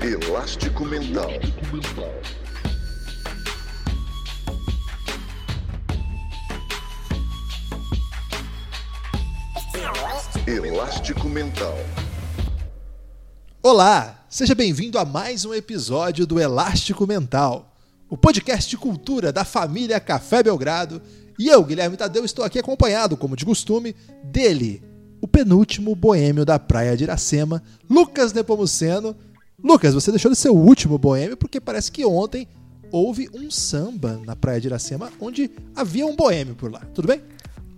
Elástico Mental. Elástico Mental. Olá, seja bem-vindo a mais um episódio do Elástico Mental, o podcast de cultura da família Café Belgrado. E eu, Guilherme Tadeu, estou aqui acompanhado, como de costume, dele, o penúltimo boêmio da Praia de Iracema, Lucas Nepomuceno. Lucas, você deixou de ser o último boêmio porque parece que ontem houve um samba na Praia de Iracema onde havia um boêmio por lá. Tudo bem?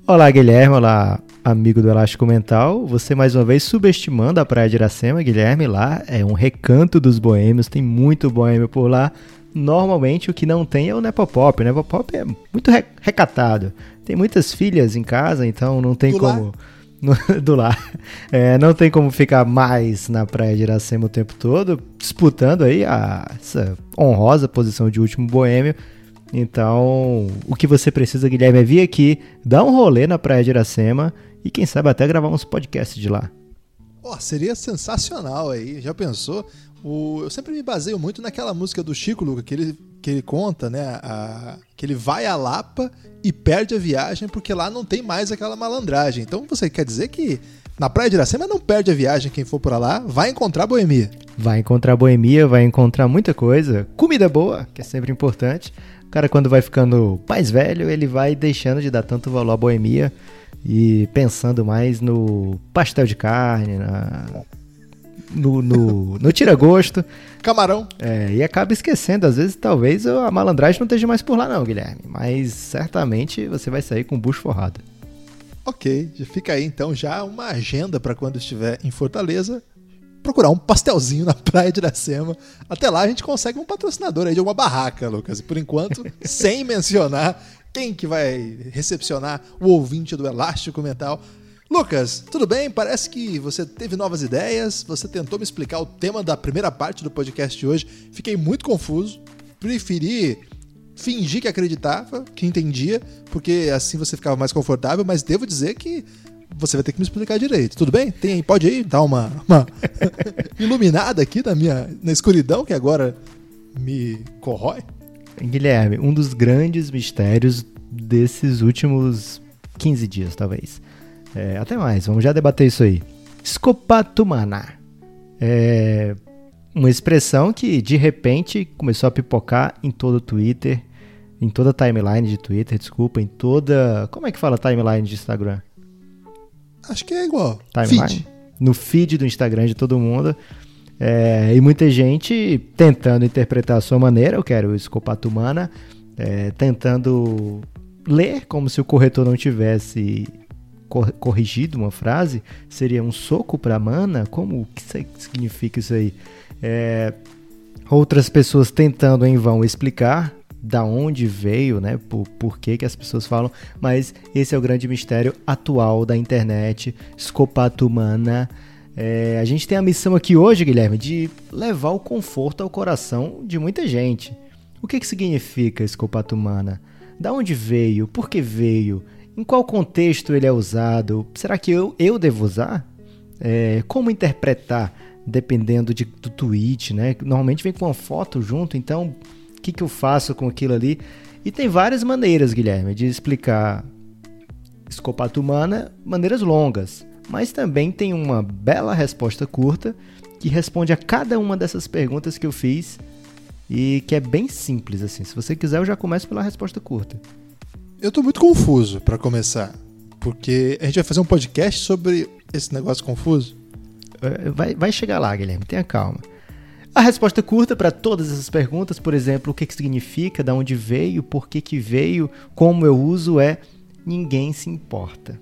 Olá, Guilherme. Olá, amigo do Elástico Mental. Você mais uma vez subestimando a Praia de Iracema, Guilherme. Lá é um recanto dos boêmios, tem muito boêmio por lá. Normalmente o que não tem é o Nepopop. O Nepopop é muito recatado. Tem muitas filhas em casa, então não tem Do como. Do lar. É, não tem como ficar mais na Praia de Iracema o tempo todo, disputando aí a, essa honrosa posição de último boêmio. Então, o que você precisa, Guilherme, é vir aqui, dar um rolê na Praia de Iracema e quem sabe até gravar uns podcasts de lá. Ó, seria sensacional aí. Já pensou? O- eu sempre me baseio muito naquela música do Chico, Luca, que ele, que ele conta, né? a- que ele vai a Lapa e perde a viagem porque lá não tem mais aquela malandragem. Então você quer dizer que na Praia de Iracema não perde a viagem quem for pra lá, vai encontrar boemia. Vai encontrar boemia, vai encontrar muita coisa, comida boa, que é sempre importante. O cara, quando vai ficando mais velho, ele vai deixando de dar tanto valor à boemia e pensando mais no pastel de carne, na- no, no, no tira-gosto. Camarão. É, e acaba esquecendo, às vezes, talvez a malandragem não esteja mais por lá, não, Guilherme. Mas certamente você vai sair com o bucho forrado. Ok, fica aí então já uma agenda para quando estiver em Fortaleza. Procurar um pastelzinho na Praia de Iracema. Até lá a gente consegue um patrocinador aí de alguma barraca, Lucas. E por enquanto, sem mencionar quem que vai recepcionar o ouvinte do Elástico Mental. Lucas, tudo bem? Parece que você teve novas ideias. Você tentou me explicar o tema da primeira parte do podcast de hoje. Fiquei muito confuso. Preferi fingir que acreditava, que entendia, porque assim você ficava mais confortável, mas devo dizer que você vai ter que me explicar direito. Tudo bem? Tem aí, pode ir dar uma, uma iluminada aqui na minha na escuridão que agora me corrói? Guilherme, um dos grandes mistérios desses últimos 15 dias, talvez. É, até mais, vamos já debater isso aí. Escopatumana. É uma expressão que de repente começou a pipocar em todo o Twitter, em toda a timeline de Twitter, desculpa, em toda. Como é que fala timeline de Instagram? Acho que é igual. timeline, Feed. no feed do Instagram de todo mundo. É, e muita gente tentando interpretar a sua maneira, eu quero escopatumana, é, tentando ler como se o corretor não tivesse corrigido uma frase, seria um soco para mana? Como o que significa isso aí? É, outras pessoas tentando em vão explicar da onde veio, né? Por, por que, que as pessoas falam, mas esse é o grande mistério atual da internet, escopatumana. É, a gente tem a missão aqui hoje, Guilherme, de levar o conforto ao coração de muita gente. O que, que significa escopatumana? Da onde veio? Por que veio? Em qual contexto ele é usado? Será que eu, eu devo usar? É, como interpretar, dependendo de, do tweet, né? Normalmente vem com uma foto junto, então o que, que eu faço com aquilo ali? E tem várias maneiras, Guilherme, de explicar escopatumana, maneiras longas, mas também tem uma bela resposta curta que responde a cada uma dessas perguntas que eu fiz e que é bem simples assim. Se você quiser, eu já começo pela resposta curta. Eu tô muito confuso para começar, porque a gente vai fazer um podcast sobre esse negócio confuso. É, Vai, vai chegar lá, Guilherme, tenha calma. A resposta curta para todas essas perguntas, por exemplo, o que, que significa, de onde veio, por que, que veio, como eu uso, é ninguém se importa.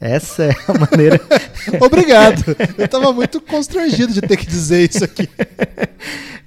Essa é a maneira. Obrigado. Eu tava muito constrangido de ter que dizer isso aqui.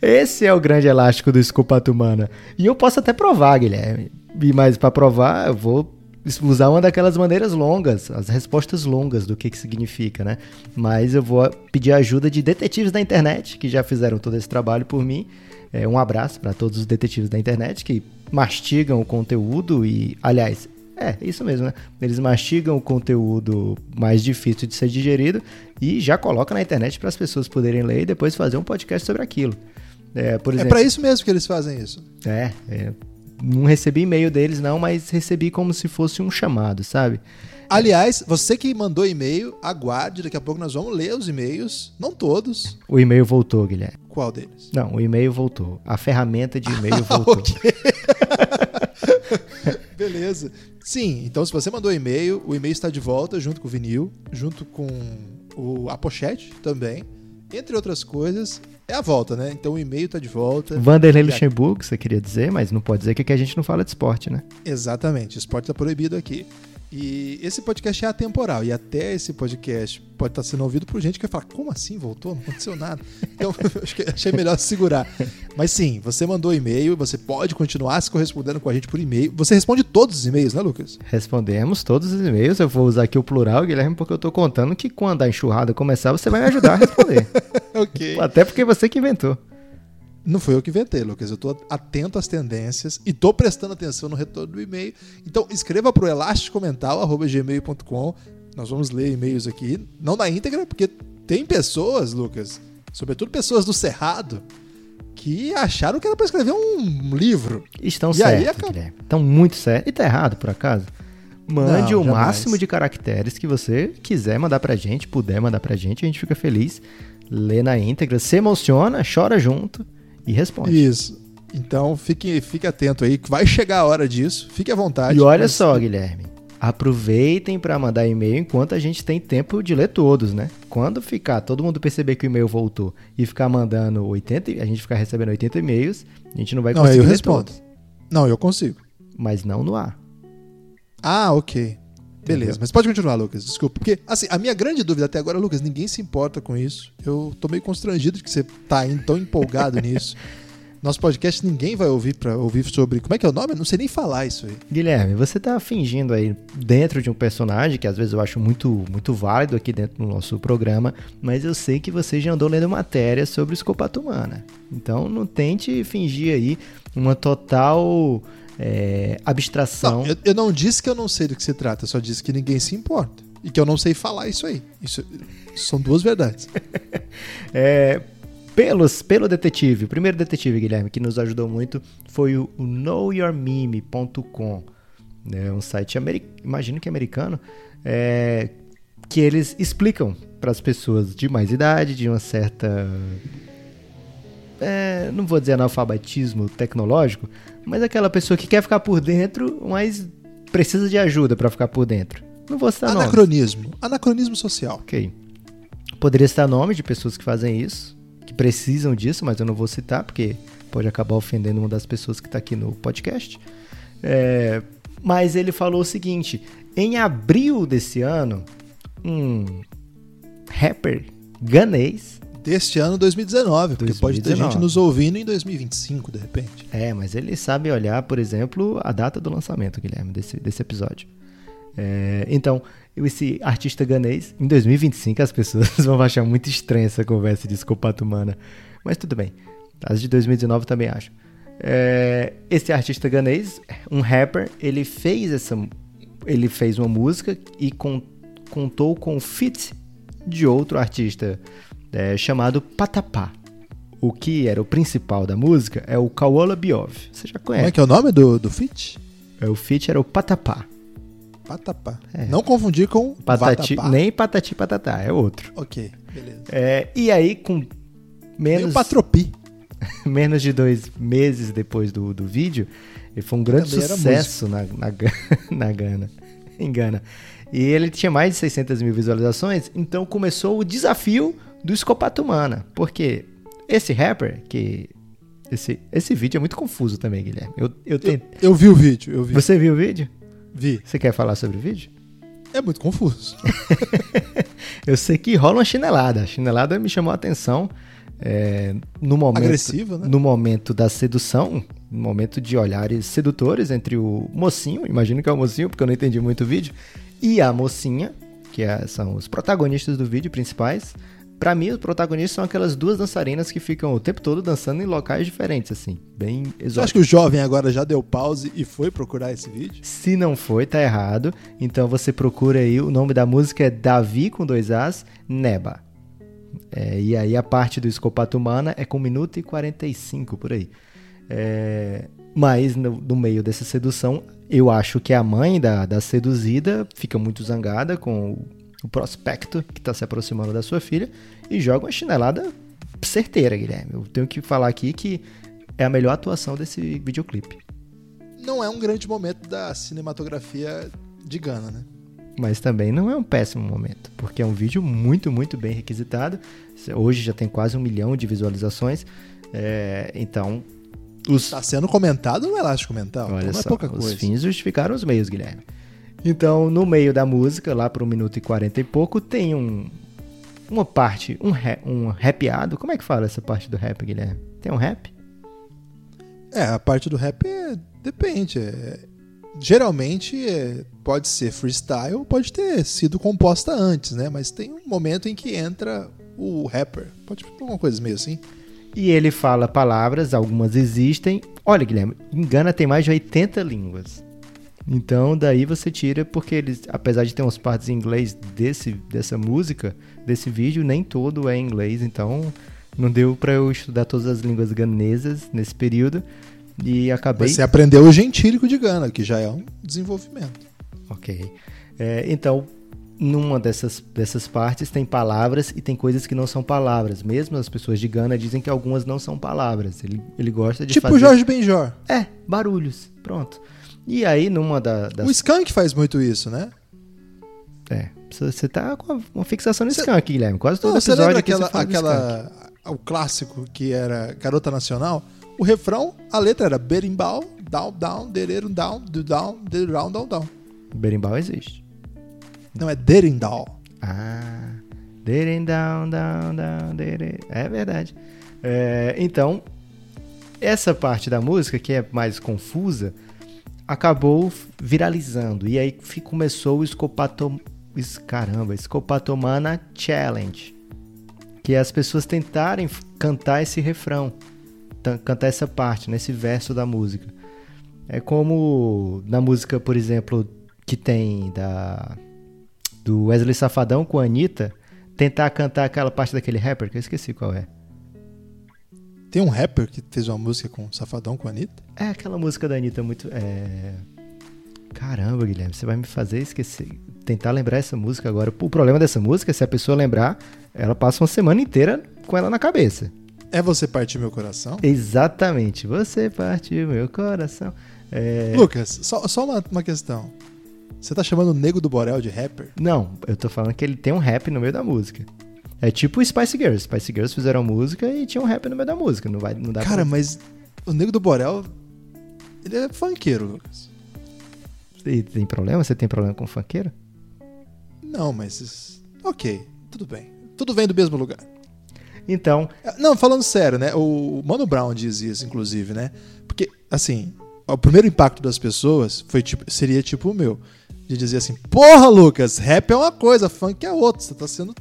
Esse é o grande elástico do escopatumana. E eu posso até provar, Guilherme. Mas para provar, eu vou usar uma daquelas maneiras longas, as respostas longas do que que significa, né? Mas eu vou pedir a ajuda de detetives da internet que já fizeram todo esse trabalho por mim. É, um abraço para todos os detetives da internet que mastigam o conteúdo e, aliás, É, isso mesmo, né? Eles mastigam o conteúdo mais difícil de ser digerido e já colocam na internet para as pessoas poderem ler e depois fazer um podcast sobre aquilo. É, por É pra isso mesmo que eles fazem isso. é, é, não recebi e-mail deles não, mas recebi como se fosse um chamado, sabe? Aliás, você que mandou e-mail, aguarde, daqui a pouco nós vamos ler os e-mails, não todos. O e-mail voltou, Guilherme. Qual deles? Não, o e-mail voltou. A ferramenta de e-mail voltou. Ok. Beleza. Sim, então se você mandou e-mail, o e-mail está de volta junto com o vinil, junto com o, a pochete também. Entre outras coisas, é a volta, né? Então o e-mail está de volta. Vanderlei Luxemburgo, você queria dizer, mas não pode dizer que aqui a gente não fala de esporte, né? Exatamente, esporte está proibido aqui. E esse podcast é atemporal. E até esse podcast pode estar sendo ouvido por gente que vai falar: como assim voltou? Não aconteceu nada. Então, achei melhor segurar. Mas sim, você mandou e-mail, você pode continuar se correspondendo com a gente por e-mail. Você responde todos os e-mails, né, Lucas? Respondemos todos os e-mails. Eu vou usar aqui o plural, Guilherme, porque eu tô contando que quando a enxurrada começar, você vai me ajudar a responder. ok. Até porque você que inventou. Não foi eu que inventei, Lucas. Eu tô atento às tendências e tô prestando atenção no retorno do e-mail. Então, escreva pro elasticomental.gmail.com. Nós vamos ler e-mails aqui, não na íntegra, porque tem pessoas, Lucas, sobretudo pessoas do Cerrado, que acharam que era pra escrever um livro. Estão E aí, certos. Estão muito certos. E tá errado, por acaso? Mande Não, o jamais. máximo de caracteres que você quiser mandar pra gente, puder mandar pra gente, a gente fica feliz. Lê na íntegra, se emociona, chora junto e responde. Isso. Então, fique, fique atento aí, que vai chegar a hora disso. Fique à vontade. E olha Mas- só, Guilherme. Aproveitem para mandar e-mail enquanto a gente tem tempo de ler todos, né? Quando ficar, todo mundo perceber que o e-mail voltou e ficar mandando 80, e- a gente ficar recebendo 80 e-mails, a gente não vai Não, conseguir eu ler respondo. todos. Não, eu consigo. Mas não no ar. Ah, ok. Beleza, mas pode continuar, Lucas. Desculpa. Porque, assim, a minha grande dúvida até agora, Lucas, ninguém se importa com isso. Eu tô meio constrangido de que você tá tão empolgado nisso. Nosso podcast ninguém vai ouvir para ouvir sobre. Como é que é o nome? Eu não sei nem falar isso aí. Guilherme, você tá fingindo aí dentro de um personagem que às vezes eu acho muito, muito válido aqui dentro do nosso programa, mas eu sei que você já andou lendo matéria sobre escopata humana. Então não tente fingir aí uma total é, abstração. Não, eu, eu não disse que eu não sei do que se trata, eu só disse que ninguém se importa. E que eu não sei falar isso aí. Isso, são duas verdades. É, pelos, pelo detetive, o primeiro detetive, Guilherme, que nos ajudou muito foi o, knowyourmeme.com. É um site, imagino que americano, é, que eles explicam para as pessoas de mais idade, de uma certa. É, não vou dizer analfabetismo tecnológico, mas aquela pessoa que quer ficar por dentro, mas precisa de ajuda para ficar por dentro. Não vou citar nomes. Anacronismo. Anacronismo social. Ok. Poderia citar nome de pessoas que fazem isso, que precisam disso, mas eu não vou citar, porque pode acabar ofendendo uma das pessoas que está aqui no podcast. É, mas ele falou o seguinte: em abril desse ano, um rapper ganês. Deste ano 2019, porque pode ter 2019. gente nos ouvindo em 2025, de repente. É, mas ele sabe olhar, por exemplo, a data do lançamento, Guilherme, desse, desse episódio. É, então, esse artista ganês, em 2025 as pessoas vão achar muito estranha essa conversa de escopata humana. Mas tudo bem. As de 2019 também acho. É, esse artista ganês, um rapper, ele fez essa. Ele fez uma música e con- contou com o feat de outro artista é, chamado Patapá. O que era o principal da música é o Kaola Biov. Você já Como é conhece? que é o nome do, do feat? É, o feat era o Patapá. Patapá. É. Não confundir com Patati, Vatapá. nem Patati Patatá, é outro. Ok, beleza. É, e aí, com menos, Patropi. menos de dois meses depois do, do vídeo, ele foi um grande sucesso na, na, na Gana. Em Gana. E ele tinha mais de 600 mil visualizações, então começou o desafio do Escopata Humana. Porque esse rapper, que. Esse, esse vídeo é muito confuso também, Guilherme. Eu, eu Eu, tentei- eu vi o vídeo, eu vi. Você viu o vídeo? Vi. Você quer falar sobre o vídeo? É muito confuso. Eu sei que rola uma chinelada. A chinelada me chamou a atenção é, no momento, Agressiva, né? no momento da sedução, no momento de olhares sedutores entre o mocinho, imagino que é o mocinho, porque eu não entendi muito o vídeo, e a mocinha, que é- são os protagonistas do vídeo principais. Pra mim, os protagonistas são aquelas duas dançarinas que ficam o tempo todo dançando em locais diferentes, assim, bem Você acha exóticos. que o jovem agora já deu pause e foi procurar esse vídeo? Se não foi, tá errado. Então você procura aí, o nome da música é Davi com dois As, Neba. É, e aí a parte do Escopato Humana é com 1 minuto e 45 por aí. É, mas no, no meio dessa sedução, eu acho que a mãe da, da seduzida fica muito zangada com o, prospecto que está se aproximando da sua filha e joga uma chinelada certeira, Guilherme. Eu tenho que falar aqui que é a melhor atuação desse videoclipe. Não é um grande momento da cinematografia de Gana, né? Mas também não é um péssimo momento, porque é um vídeo muito, muito bem requisitado. Hoje já tem quase um milhão de visualizações. É, então, os, Está sendo comentado no Elástico Mental. olha então não é só, pouca os coisa. fins justificaram os meios, Guilherme. Então, no meio da música, lá para um minuto e quarenta e pouco, tem um, uma parte, um, ra- um rapeado. Como é que fala essa parte do rap, Guilherme? Tem um rap? É, a parte do rap é- depende. é- geralmente é, pode ser freestyle, pode ter sido composta antes, né? Mas tem um momento em que entra o rapper. Pode ser alguma coisa meio assim. E ele fala palavras, algumas existem. Olha, Guilherme, engana tem mais de 80 línguas. Então, daí você tira, porque eles, apesar de ter umas partes em inglês desse, dessa música, desse vídeo, nem todo é em inglês. Então, não deu pra eu estudar todas as línguas ganesas nesse período. E acabei. Você aprendeu o gentílico de Gana, que já é um desenvolvimento. Ok. É, então, numa dessas, dessas partes tem palavras e tem coisas que não são palavras. Mesmo as pessoas de Gana dizem que algumas não são palavras. Ele, ele gosta de tipo fazer... o Jorge Benjor. É, barulhos. Pronto. E aí, numa da- das. O Skank faz muito isso, né? É, você tá com uma fixação no Cê- Skank, Guilherme. Quase todo Não, episódio lembra aquela, aquela o clássico que era Garota Nacional? O refrão, a letra era berimbau, down, down, dererum, down, do down, derum, down, down. Berimbau existe. Não, é derindau. Ah. Deren down, down, down, dere. É verdade. É, então, essa parte da música, que é mais confusa, acabou viralizando. E aí começou o Escopatom... es- Caramba, Escopatomana Challenge. Que é as pessoas tentarem cantar esse refrão. Cantar essa parte, nesse verso da música. É como na música, por exemplo, que tem da do Wesley Safadão com a Anitta, tentar cantar aquela parte daquele rapper, que eu esqueci qual é. Tem um rapper que fez uma música com Safadão com a Anitta? É aquela música da Anitta muito. É... Caramba, Guilherme, você vai me fazer esquecer. Tentar lembrar essa música agora. O problema dessa música é se a pessoa lembrar, ela passa uma semana inteira com ela na cabeça. É Você Partir Meu Coração? Exatamente. Você partiu meu coração. É... Lucas, só, só uma, uma questão. Você tá chamando o Nego do Borel de rapper? Não, eu tô falando que ele tem um rap no meio da música. É tipo o Spice Girls. Spice Girls fizeram música e tinha um rap no meio da música. Não, vai, não dá Cara, pra... mas o Nego do Borel, ele é funkeiro, Lucas. E tem problema? Você tem problema com funkeiro? Não, mas... Ok, tudo bem. Tudo vem do mesmo lugar. Então, Não, falando sério, né? O Mano Brown diz isso, inclusive, né? Porque, assim, o primeiro impacto das pessoas foi tipo, seria tipo o meu. De dizer assim, porra, Lucas, rap é uma coisa, funk é outra. Você tá sendo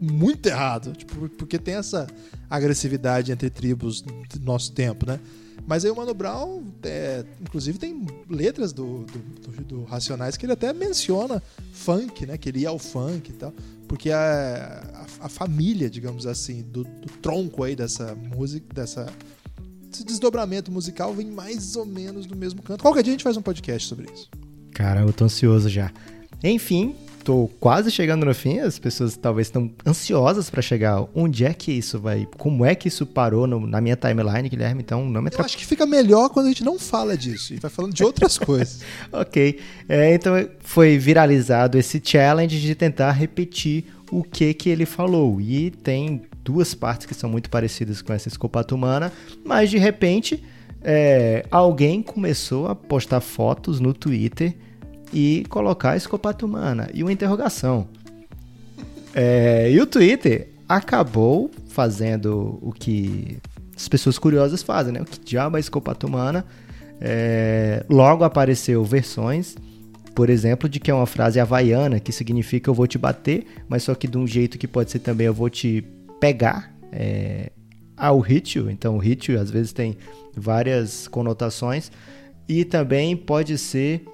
muito errado. Tipo, porque tem essa agressividade entre tribos do nosso tempo, né? Mas aí o Mano Brown, é, inclusive, tem letras do, do, do- do Racionais que ele até menciona funk, né? Que ele ia ao funk e tal. Porque a, a, a família, digamos assim, do, do tronco aí dessa música, dessa desdobramento musical vem mais ou menos do mesmo canto. Qualquer dia a gente faz um podcast sobre isso. cara, eu tô ansioso já. Enfim, tô quase chegando no fim. As pessoas talvez estão ansiosas pra chegar. Onde é que isso vai? Como é que isso parou no- na minha timeline, Guilherme? Então não me Eu atrapalhe. acho que fica melhor quando a gente não fala disso e vai falando de outras coisas. Ok. É, então foi viralizado esse challenge de tentar repetir o que que ele falou. E tem duas partes que são muito parecidas com essa escopata humana, mas de repente é, alguém começou a postar fotos no Twitter e colocar escopata humana e uma interrogação. É, e o Twitter acabou fazendo o que as pessoas curiosas fazem, né? O que diabo é escopata humana? É, logo apareceu versões, por exemplo, de que é uma frase havaiana que significa eu vou te bater, mas só que de um jeito que pode ser também eu vou te pegar é, ao ritmo. Então, o ritmo às vezes tem várias conotações e também pode ser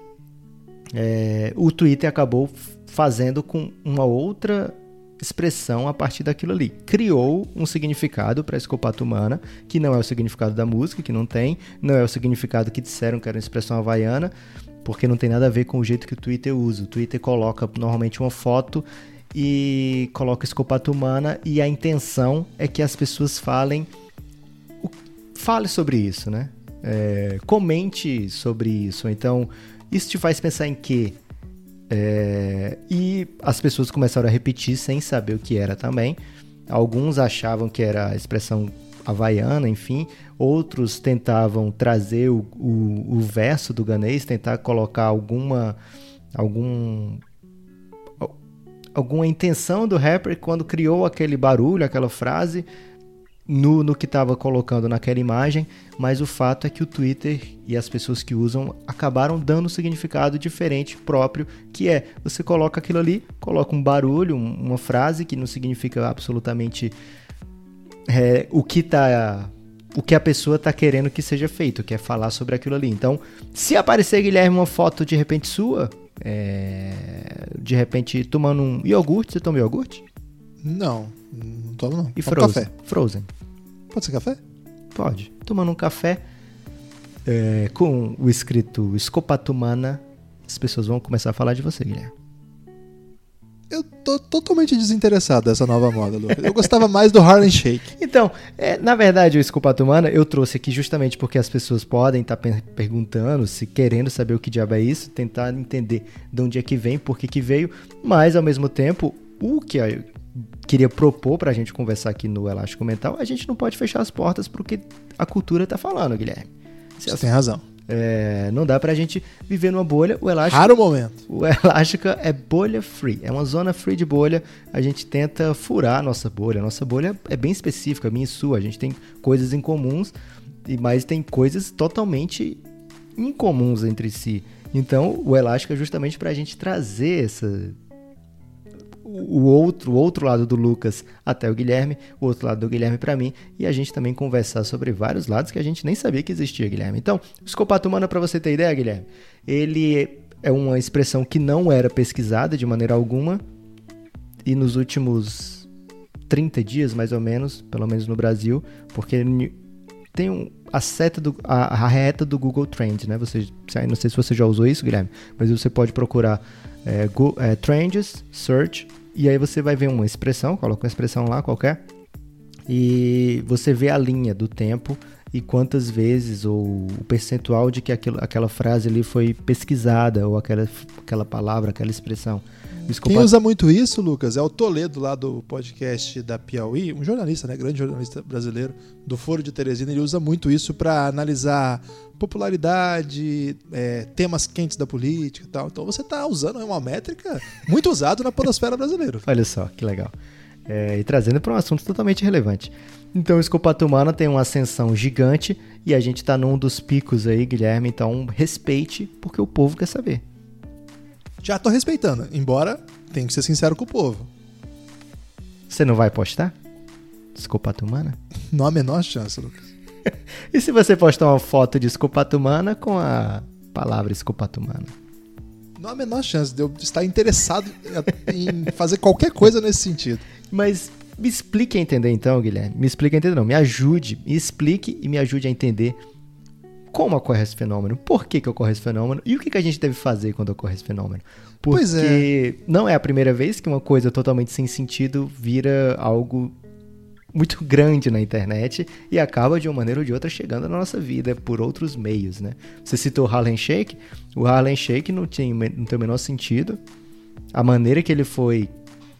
é, o Twitter acabou fazendo com uma outra expressão a partir daquilo ali. Criou um significado para a escopata humana, que não é o significado da música, que não tem, não é o significado que disseram que era uma expressão havaiana, porque não tem nada a ver com o jeito que o Twitter usa. O Twitter coloca normalmente uma foto e coloca escopata humana e a intenção é que as pessoas falem fale sobre isso, né? É, comente sobre isso. Então, isso te faz pensar em quê? É, e as pessoas começaram a repetir sem saber o que era também. Alguns achavam que era a expressão havaiana, enfim. Outros tentavam trazer o, o, o verso do ganês, tentar colocar alguma algum alguma intenção do rapper quando criou aquele barulho, aquela frase no, no que estava colocando naquela imagem, mas o fato é que o Twitter e as pessoas que usam acabaram dando um significado diferente próprio, que é você coloca aquilo ali, coloca um barulho, uma frase que não significa absolutamente é, o que tá o que a pessoa está querendo que seja feito, que é falar sobre aquilo ali. Então, se aparecer Guilherme uma foto de repente sua, é, de repente tomando um iogurte, você toma iogurte? Não, não tomo não. E Tomo Frozen? café. Frozen. Pode ser café? Pode. Tomando um café é, com o escrito Escopatumana, as pessoas vão começar a falar de você, Guilherme. Eu tô totalmente desinteressado dessa nova moda, Lucas. Eu gostava mais do Harlem Shake. Então, é, na verdade, o Escopatumana eu trouxe aqui justamente porque as pessoas podem estar perguntando, se querendo saber o que diabo é isso, tentar entender de onde é que vem, por que que veio, mas ao mesmo tempo, o que queria propor pra gente conversar aqui no Elástico Mental, a gente não pode fechar as portas pro que a cultura tá falando, Guilherme. Você as- tem razão. é, não dá pra gente viver numa bolha. O elástico, Raro momento. o Elástica é bolha free. É uma zona free de bolha. A gente tenta furar a nossa bolha. A nossa bolha é bem específica, a minha e sua. A gente tem coisas em comuns, mas tem coisas totalmente incomuns entre si. Então, o Elástico é justamente pra gente trazer essa o outro, o outro lado do Lucas até o Guilherme, o outro lado do Guilherme para mim, e a gente também conversar sobre vários lados que a gente nem sabia que existia, Guilherme. Então, o escopato humano, para você ter ideia, Guilherme, ele é uma expressão que não era pesquisada de maneira alguma, e nos últimos 30 dias, mais ou menos, pelo menos no Brasil, porque tem um, a seta do a, a reta do Google Trends, né? Você, não sei se você já usou isso, Guilherme, mas você pode procurar é, Go- é, Trends, Search, e aí você vai ver uma expressão, coloca uma expressão lá qualquer, e você vê a linha do tempo e quantas vezes ou o percentual de que aquilo, aquela frase ali foi pesquisada ou aquela, aquela palavra, aquela expressão. O Quem usa muito isso, Lucas, é o Toledo lá do podcast da Piauí, um jornalista, né, grande jornalista brasileiro do Foro de Teresina. Ele usa muito isso para analisar popularidade, é, temas quentes da política e tal. Então você tá usando uma métrica muito usada na podosfera brasileira. Olha só, que legal. É, e trazendo para um assunto totalmente relevante. Então, o escopato tem uma ascensão gigante e a gente está num dos picos aí, Guilherme. Então, respeite, porque o povo quer saber. Já tô respeitando, embora tenho que ser sincero com o povo. Você não vai postar? Escopato humana? Não há a menor chance, Lucas. E se você postar uma foto de escopato humana com a palavra escopato humana? Não há a menor chance de eu estar interessado em fazer qualquer coisa nesse sentido. Mas me explique a entender então, Guilherme. Me explique a entender, não. Me ajude, me explique e me ajude a entender como ocorre esse fenômeno, por que, que ocorre esse fenômeno e o que, que a gente deve fazer quando ocorre esse fenômeno. Porque Pois é. não é a primeira vez que uma coisa totalmente sem sentido vira algo muito grande na internet e acaba de uma maneira ou de outra chegando na nossa vida por outros meios, né? Você citou o Harlem Shake, o Harlem Shake não, tinha, não tem o menor sentido. A maneira que ele foi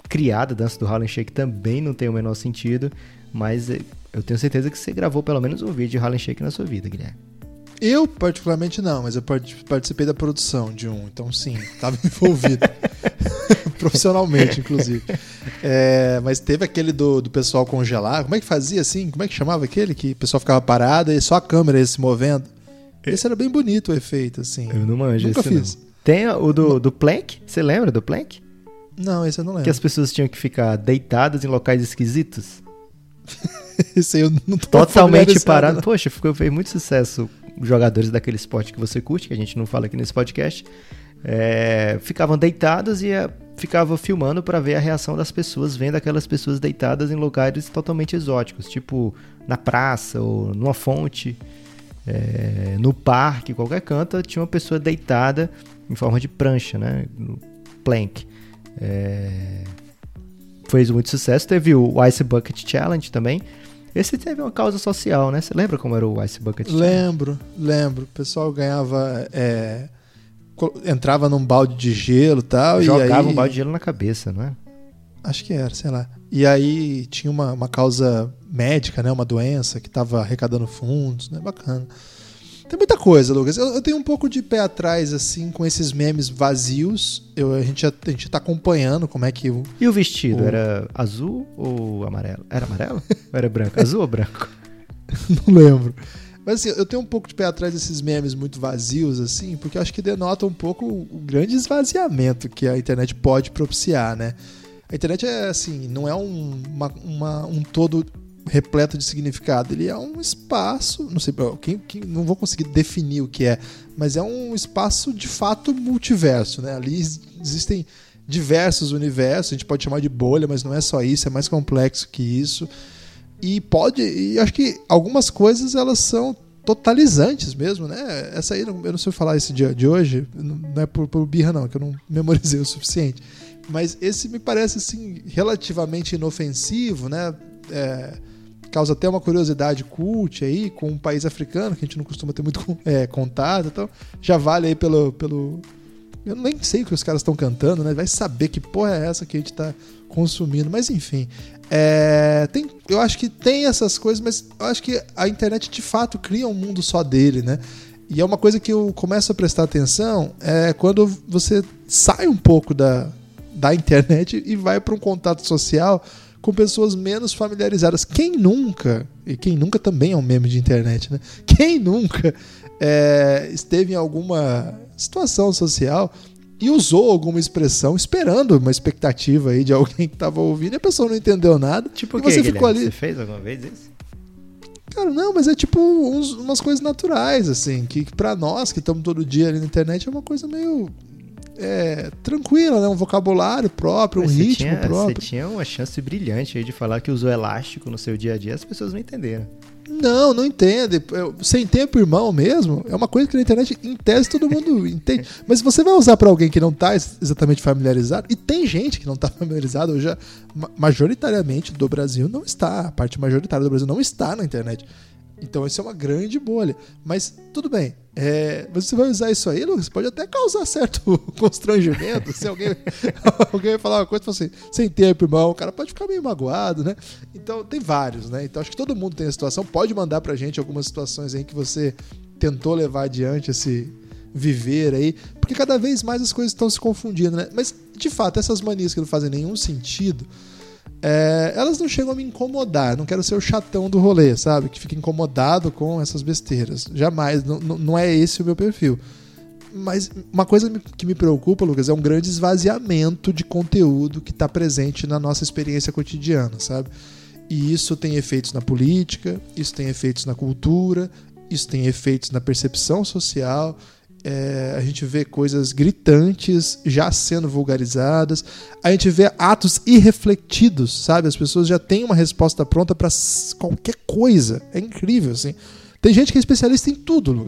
criado, a dança do Harlem Shake também não tem o menor sentido, mas eh, eu tenho certeza que você gravou pelo menos um vídeo de Harlem Shake na sua vida, Guilherme. Eu, particularmente, não, mas eu part- participei da produção de um, então sim, estava envolvido. Profissionalmente, inclusive. É, mas teve aquele do, do pessoal congelar. Como é que fazia assim? Como é que chamava aquele? Que o pessoal ficava parado e só a câmera ia se movendo. Esse era bem bonito o efeito, assim. Eu não manjo Nunca esse fiz. não. Tem o do, do Plank, você lembra do Plank? Não, esse eu não lembro. Que as pessoas tinham que ficar deitadas em locais esquisitos. Esse aí eu não tô Totalmente parado. não. Poxa, ficou, fez muito sucesso jogadores daquele esporte que você curte, que a gente não fala aqui nesse podcast. é, ficavam deitados e é, ficava filmando para ver a reação das pessoas, vendo aquelas pessoas deitadas em lugares totalmente exóticos, tipo na praça ou numa fonte, é, no parque, qualquer canto, tinha uma pessoa deitada em forma de prancha, né? Plank. É, fez muito sucesso. Teve o Ice Bucket Challenge também. Esse teve uma causa social, né? Você lembra como era o Ice Bucket Challenge? Lembro, lembro. O pessoal ganhava. é, entrava num balde de gelo e tal. e Jogava aí, um balde de gelo na cabeça, não é? Acho que era, sei lá. E aí tinha uma, uma causa médica, né? Uma doença que tava arrecadando fundos, né? Bacana. Tem muita coisa, Lucas. Eu, eu tenho um pouco de pé atrás, assim, com esses memes vazios. Eu, a, gente a gente tá acompanhando como é que o, E o vestido, O- era azul ou amarelo? Era amarelo? ou era branco? Azul ou branco? não lembro. Mas assim, eu tenho um pouco de pé atrás desses memes muito vazios, assim, porque eu acho que denota um pouco o grande esvaziamento que a internet pode propiciar, né? A internet é assim, não é um, uma- uma- um todo repleto de significado. Ele é um espaço, não sei, quem, quem- não vou conseguir definir o que é, mas é um espaço de fato multiverso, né? Ali ex- existem diversos universos, a gente pode chamar de bolha, mas não é só isso, é mais complexo que isso. E pode, e acho que algumas coisas elas são totalizantes mesmo, né? Essa aí, eu não sei falar esse dia de hoje, não é por, por birra não, que eu não memorizei o suficiente. Mas esse me parece assim relativamente inofensivo, né? É, causa até uma curiosidade cult aí com um país africano que a gente não costuma ter muito é, contato, então já vale aí pelo pelo eu nem sei o que os caras estão cantando, né? Vai saber que porra é essa que a gente tá consumindo, mas enfim. É, tem, eu acho que tem essas coisas, mas eu acho que a internet de fato cria um mundo só dele, né? E é uma coisa que eu começo a prestar atenção é quando você sai um pouco da, da internet e vai para um contato social com pessoas menos familiarizadas. Quem nunca, e quem nunca também é um meme de internet, né? Quem nunca é, esteve em alguma situação social e usou alguma expressão esperando uma expectativa aí de alguém que estava ouvindo e a pessoa não entendeu nada. Tipo o que, você Guilherme? ficou ali. Você fez alguma vez isso? Cara, não, mas é tipo uns- umas coisas naturais, assim, que, que para nós que estamos todo dia ali na internet é uma coisa meio é, tranquila, né? Um vocabulário próprio, um você ritmo tinha, próprio. Você tinha uma chance brilhante aí de falar que usou elástico no seu dia a dia, as pessoas não entenderam. Não, não entende. Sem tempo, irmão mesmo, é uma coisa que na internet, em tese, todo mundo entende. Mas você vai usar para alguém que não tá ex- exatamente familiarizado, e tem gente que não tá familiarizado, hoje, majoritariamente do Brasil não está, a parte majoritária do Brasil não está na internet. Então isso é uma grande bolha. Mas tudo bem. É, você vai usar isso aí, Lucas, pode até causar certo constrangimento. se alguém, alguém falar uma coisa assim, sem tempo, irmão, o cara pode ficar meio magoado, né? Então tem vários, né? Então acho que todo mundo tem a situação. Pode mandar pra gente algumas situações aí que você tentou levar adiante esse viver aí, porque cada vez mais as coisas estão se confundindo, né? Mas de fato, essas manias que não fazem nenhum sentido, é, elas não chegam a me incomodar. Não quero ser o chatão do rolê, sabe? Que fica incomodado com essas besteiras. Jamais. Não, não é esse o meu perfil. Mas uma coisa que me preocupa, Lucas, é um grande esvaziamento de conteúdo que está presente na nossa experiência cotidiana, sabe? E isso tem efeitos na política, isso tem efeitos na cultura, isso tem efeitos na percepção social. É, a gente vê coisas gritantes já sendo vulgarizadas. A gente vê atos irrefletidos, sabe? As pessoas já têm uma resposta pronta para qualquer coisa. É incrível, assim. Tem gente que é especialista em tudo.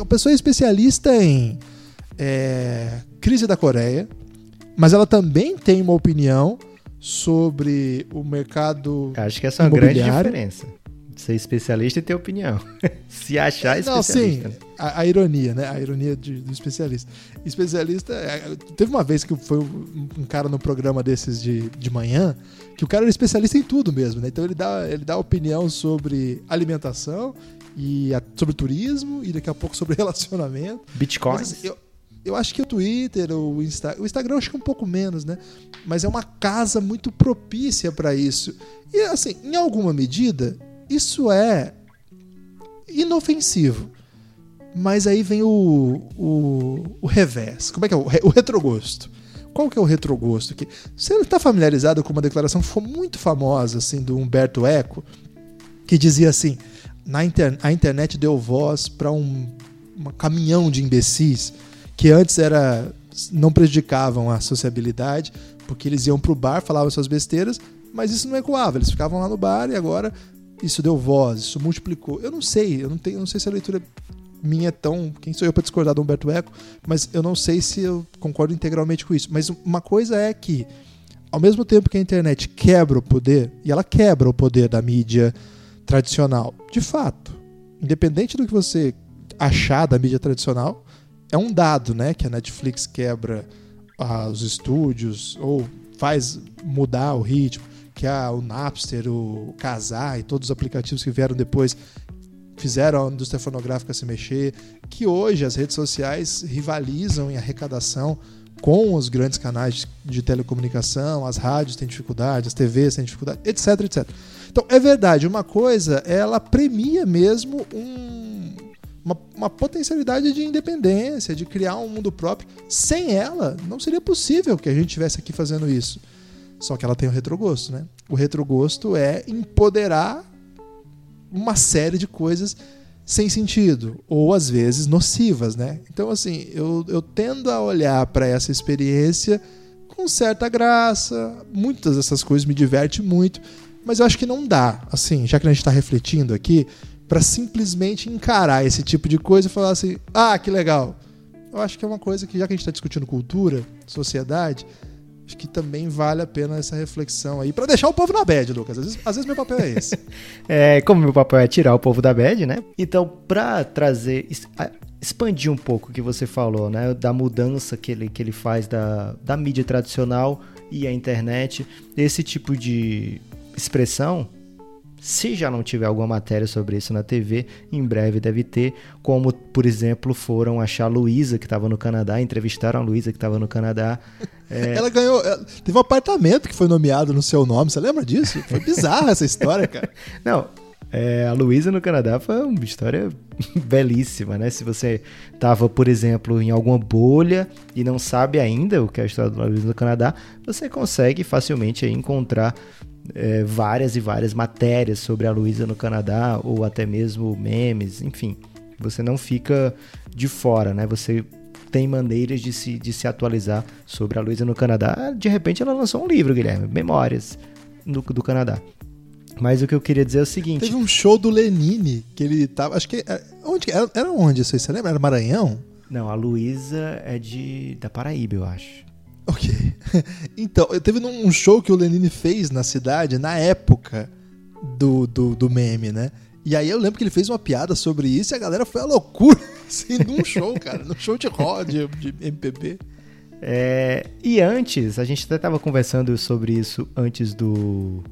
A pessoa é especialista em é, crise da Coreia, mas ela também tem uma opinião sobre o mercado. Acho que essa é uma grande diferença. Ser especialista e ter opinião. Se achar Não, sim, especialista. né? a, a ironia, né? A ironia de- do especialista. Especialista, é, teve uma vez que foi um, cara no programa desses de, de manhã, que o cara era especialista em tudo mesmo, né? Então ele dá, ele dá opinião sobre alimentação e a- sobre turismo e daqui a pouco sobre relacionamento. Bitcoins. Mas, assim, eu, eu acho que o Twitter, o, Insta, o Instagram, eu acho que um pouco menos, né? Mas é uma casa muito propícia para isso. E, assim, em alguma medida, isso é inofensivo. Mas aí vem o, o, o revés. Como é que é? O, o retrogosto. qual que é o retrogosto aqui? Você está familiarizado com uma declaração que foi muito famosa, assim, do Humberto Eco, que dizia assim: Na inter a internet deu voz para um, um caminhão de imbecis que antes era não prejudicavam a sociabilidade, porque eles iam pro bar, falavam suas besteiras, mas isso não ecoava, eles ficavam lá no bar e agora isso deu voz, isso multiplicou. Eu não sei, eu não tenho, eu não sei se a leitura minha é tão. Quem sou eu para discordar do Humberto Eco? Mas eu não sei se eu concordo integralmente com isso. Mas uma coisa é que, ao mesmo tempo que a internet quebra o poder, e ela quebra o poder da mídia tradicional, de fato, independente do que você achar da mídia tradicional, é um dado, né? Que a Netflix quebra ah, os estúdios ou faz mudar o ritmo, que a, o Napster, o Casar e todos os aplicativos que vieram depois fizeram a indústria fonográfica se mexer, que hoje as redes sociais rivalizam em arrecadação com os grandes canais de telecomunicação, as rádios têm dificuldade, as TVs têm dificuldade, etc, etc. Então, é verdade, uma coisa, ela premia mesmo um, uma, uma, potencialidade de independência, de criar um mundo próprio. Sem ela, não seria possível que a gente estivesse aqui fazendo isso. Só que ela tem o retrogosto, né? O retrogosto é empoderar uma série de coisas sem sentido ou às vezes nocivas, né? Então assim, eu, eu tendo a olhar para essa experiência com certa graça, muitas dessas coisas me divertem muito, mas eu acho que não dá, assim, já que a gente está refletindo aqui, para simplesmente encarar esse tipo de coisa e falar assim, ah, que legal. Eu acho que é uma coisa que já que a gente está discutindo cultura, sociedade, acho que também vale a pena essa reflexão aí, para deixar o povo na bad, Lucas. Às vezes, às vezes meu papel é esse. é, como meu papel é tirar o povo da bad, né? Então, para trazer expandir um pouco o que você falou, né, da mudança que ele, que ele faz da, da mídia tradicional e a internet, esse tipo de expressão se já não tiver alguma matéria sobre isso na TV, em breve deve ter, como, por exemplo, foram achar a Luísa, que estava no Canadá, entrevistaram a Luísa, que estava no Canadá. É... Ela ganhou. Teve um apartamento que foi nomeado no seu nome, você lembra disso? Foi bizarra essa história, cara. Não, é, a Luísa no Canadá foi uma história belíssima, né? Se você estava, por exemplo, em alguma bolha e não sabe ainda o que é a história da Luísa no Canadá, você consegue facilmente encontrar é, várias e várias matérias sobre a Luísa no Canadá, ou até mesmo memes, enfim. Você não fica de fora, né? Você tem maneiras de se, de se atualizar sobre a Luísa no Canadá. De repente ela lançou um livro, Guilherme, Memórias do, do Canadá. Mas o que eu queria dizer é o seguinte. Teve um show do Lenine que ele tava. Acho que. É, onde, era, era onde isso aí? Você lembra? Era Maranhão? Não, a Luísa é de da Paraíba, eu acho. Ok. Então, teve um show que o Lenine fez na cidade na época do, do, do meme, né? E aí eu lembro que ele fez uma piada sobre isso e a galera foi a loucura, assim, num show, cara, num show de rock, de, MPB. É, e antes, a gente até estava conversando sobre isso antes do.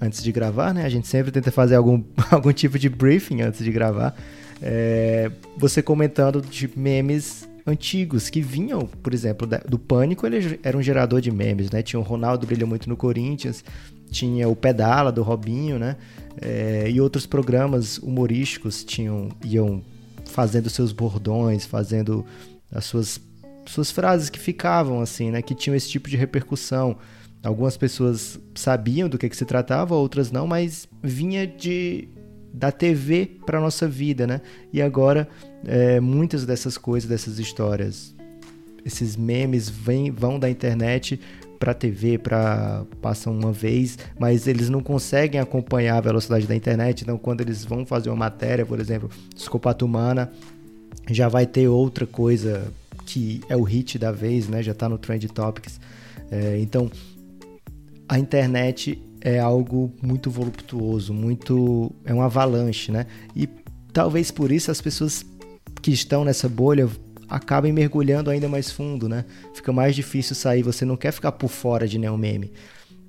Antes de gravar, né? A gente sempre tenta fazer algum, algum tipo de briefing antes de gravar. É, você comentando de memes antigos que vinham, por exemplo, do Pânico, ele era um gerador de memes, né? Tinha o Ronaldo brilha muito no Corinthians, tinha o Pedala do Robinho, né? É, e outros programas humorísticos tinham iam fazendo seus bordões, fazendo as suas suas frases que ficavam assim, né? Que tinham esse tipo de repercussão. Algumas pessoas sabiam do que, que se tratava, outras não, mas vinha de da TV para nossa vida, né? E agora é, muitas dessas coisas, dessas histórias, esses memes vêm, vão da internet para TV, para passam uma vez, mas eles não conseguem acompanhar a velocidade da internet. Então, quando eles vão fazer uma matéria, por exemplo, psicopata humana, já vai ter outra coisa que é o hit da vez, né? Já está no trend topics. É, então, a internet é algo muito voluptuoso, muito é um avalanche, né? E talvez por isso as pessoas que estão nessa bolha acabem mergulhando ainda mais fundo, né? Fica mais difícil sair, você não quer ficar por fora de nenhum meme.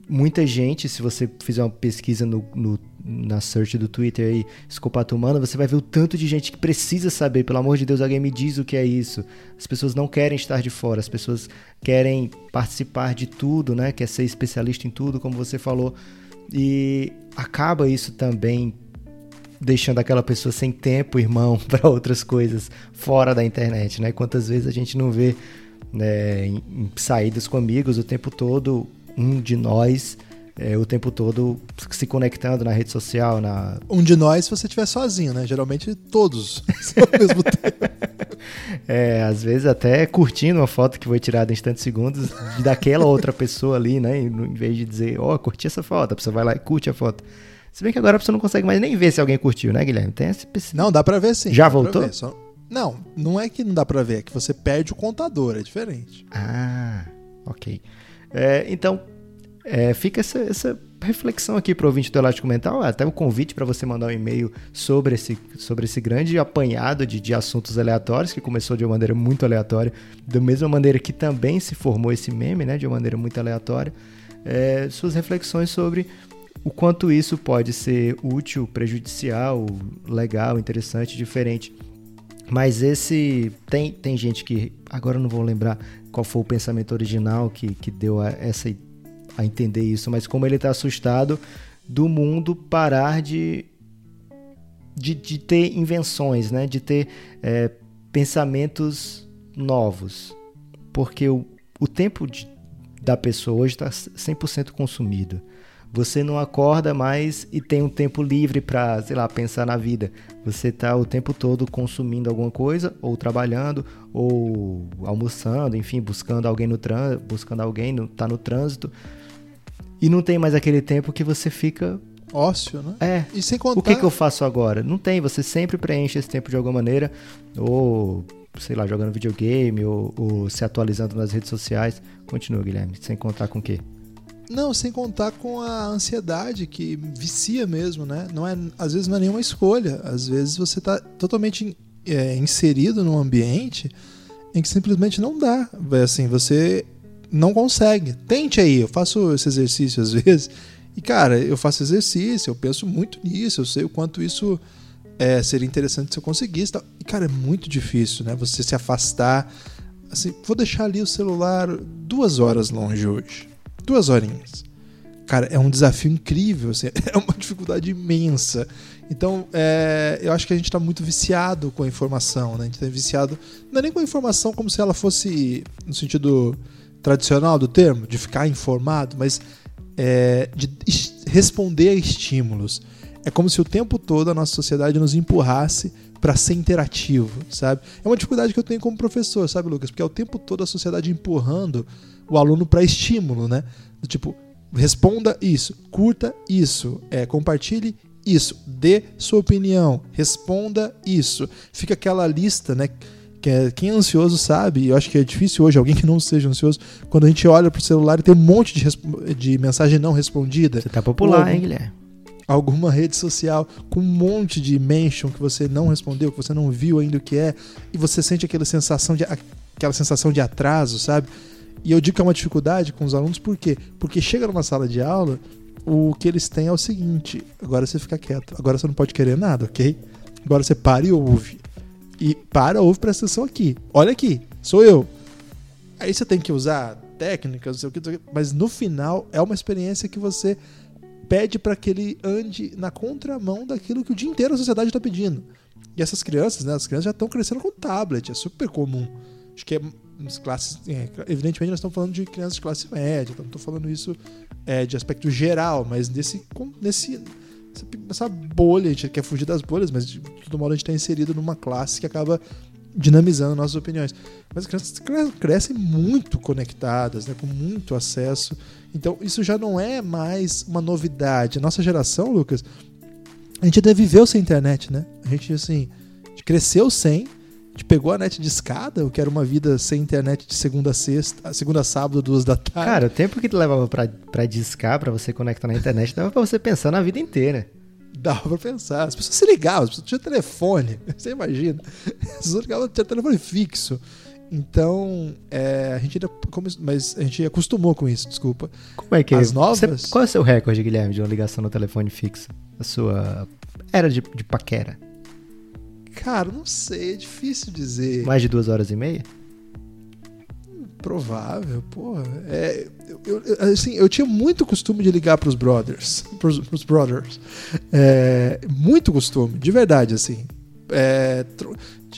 Muita gente, se você fizer uma pesquisa no, no na search do Twitter aí, escopata humana, você vai ver o tanto de gente que precisa saber, pelo amor de Deus, alguém me diz o que é isso. As pessoas não querem estar de fora, as pessoas querem participar de tudo, né? Quer ser especialista em tudo, como você falou. E acaba isso também deixando aquela pessoa sem tempo, irmão, para outras coisas fora da internet, né? Quantas vezes a gente não vê né, em, em saídas com amigos o tempo todo, um de nós é, o tempo todo se conectando na rede social, na... Um de nós se você estiver sozinho, né? Geralmente todos ao mesmo tempo. É, às vezes até curtindo uma foto que foi tirada em instantes segundos daquela outra pessoa ali, né? Em vez de dizer, ó, oh, curti essa foto, a pessoa vai lá e curte a foto. Se bem que agora a pessoa não consegue mais nem ver se alguém curtiu, né, Guilherme? Tem esse... Não, dá pra ver sim. Já voltou? Só... Não, não é que não dá pra ver, é que você perde o contador, é diferente. Ah, ok. É, então, é, fica essa, essa, reflexão aqui para o ouvinte do Elástico Mental, até o um convite para você mandar um e-mail sobre esse, sobre esse grande apanhado de, de assuntos aleatórios, que começou de uma maneira muito aleatória, da mesma maneira que também se formou esse meme, né, de uma maneira muito aleatória. É, suas reflexões sobre o quanto isso pode ser útil, prejudicial, legal, interessante, diferente. Mas esse. Tem, tem gente que. Agora não vou lembrar qual foi o pensamento original que, que deu essa a entender isso, mas como ele está assustado do mundo parar de, de, de, ter invenções, né? de ter é, pensamentos novos. Porque o, o tempo de, da pessoa hoje está 100% consumido. Você não acorda mais e tem um tempo livre para, sei lá, pensar na vida. Você está o tempo todo consumindo alguma coisa, ou trabalhando, ou almoçando, enfim, buscando alguém no trânsito, buscando alguém, no, tá no trânsito. E não tem mais aquele tempo que você fica. Ócio, né? É. E sem contar. O que, que eu faço agora? Não tem, você sempre preenche esse tempo de alguma maneira, ou, sei lá, jogando videogame, ou, ou se atualizando nas redes sociais. Continua, Guilherme, sem contar com o quê? Não, sem contar com a ansiedade que vicia mesmo, né? Não é, às vezes não é nenhuma escolha. Às vezes você está totalmente é, inserido num ambiente em que simplesmente não dá. Assim, você não consegue. Tente aí, eu faço esse exercício às vezes. E, cara, eu faço exercício, eu penso muito nisso, eu sei o quanto isso é, seria interessante se eu conseguisse. E, cara, é muito difícil, né? Você se afastar. Assim, vou deixar ali o celular duas horas longe hoje. Duas horinhas. Cara, é um desafio incrível, assim, é uma dificuldade imensa. Então, é, eu acho que a gente está muito viciado com a informação, né? A gente está viciado, não é nem com a informação como se ela fosse, no sentido tradicional do termo, de ficar informado, mas é, de responder a estímulos. É como se o tempo todo a nossa sociedade nos empurrasse para ser interativo, sabe? É uma dificuldade que eu tenho como professor, sabe, Lucas? Porque é o tempo todo a sociedade empurrando o aluno para estímulo, né? Do tipo, responda isso, curta isso, é, compartilhe isso, dê sua opinião, responda isso. Fica aquela lista, né? que é, quem é ansioso sabe, e eu acho que é difícil hoje alguém que não seja ansioso, quando a gente olha pro celular e tem um monte de, de mensagem não respondida. Você tá popular, algum, hein, Guilherme? Alguma rede social com um monte de mention que você não respondeu, que você não viu ainda o que é, e você sente aquela sensação de, aquela sensação de atraso, sabe? E eu digo que é uma dificuldade com os alunos, por quê? Porque chega numa sala de aula, o que eles têm é o seguinte: agora você fica quieto, agora você não pode querer nada, ok? Agora você para e ouve. E para, ouve, presta atenção aqui. Olha aqui, sou eu. Aí você tem que usar técnicas, não sei o que, mas no final é uma experiência que você pede para que ele ande na contramão daquilo que o dia inteiro a sociedade está pedindo. E essas crianças, né, as crianças já estão crescendo com tablet, é super comum. Acho que é classes, é, evidentemente nós estamos falando de crianças de classe média, então não estou falando isso é, de aspecto geral, mas nesse, nesse essa bolha, a gente quer fugir das bolhas, mas de todo modo a gente está inserido numa classe que acaba dinamizando nossas opiniões. Mas as crianças crescem muito conectadas, né, com muito acesso. Então isso já não é mais uma novidade. A nossa geração, Lucas, a gente até viveu sem internet, né? A gente assim, cresceu sem, gente pegou a net de escada, o que era uma vida sem internet de segunda a sexta, segunda a sábado, duas da tarde. Cara, o tempo que tu levava pra, pra discar, pra você conectar na internet, dava pra você pensar na vida inteira. Dava pra pensar. As pessoas se ligavam, as pessoas tinham telefone. Você imagina? As pessoas ligavam, tinha telefone fixo. Então, é, a gente ainda. Mas a gente acostumou com isso, desculpa. Como é que As novas. Você, qual é o seu recorde, Guilherme, de uma ligação no telefone fixo? A sua. Era de, de paquera? Cara, não sei, é difícil dizer. Mais de duas horas e meia? Provável, porra. É, eu, eu, assim, eu tinha muito costume de ligar pros brothers. Pros, pros brothers. É, muito costume, de verdade, assim. É,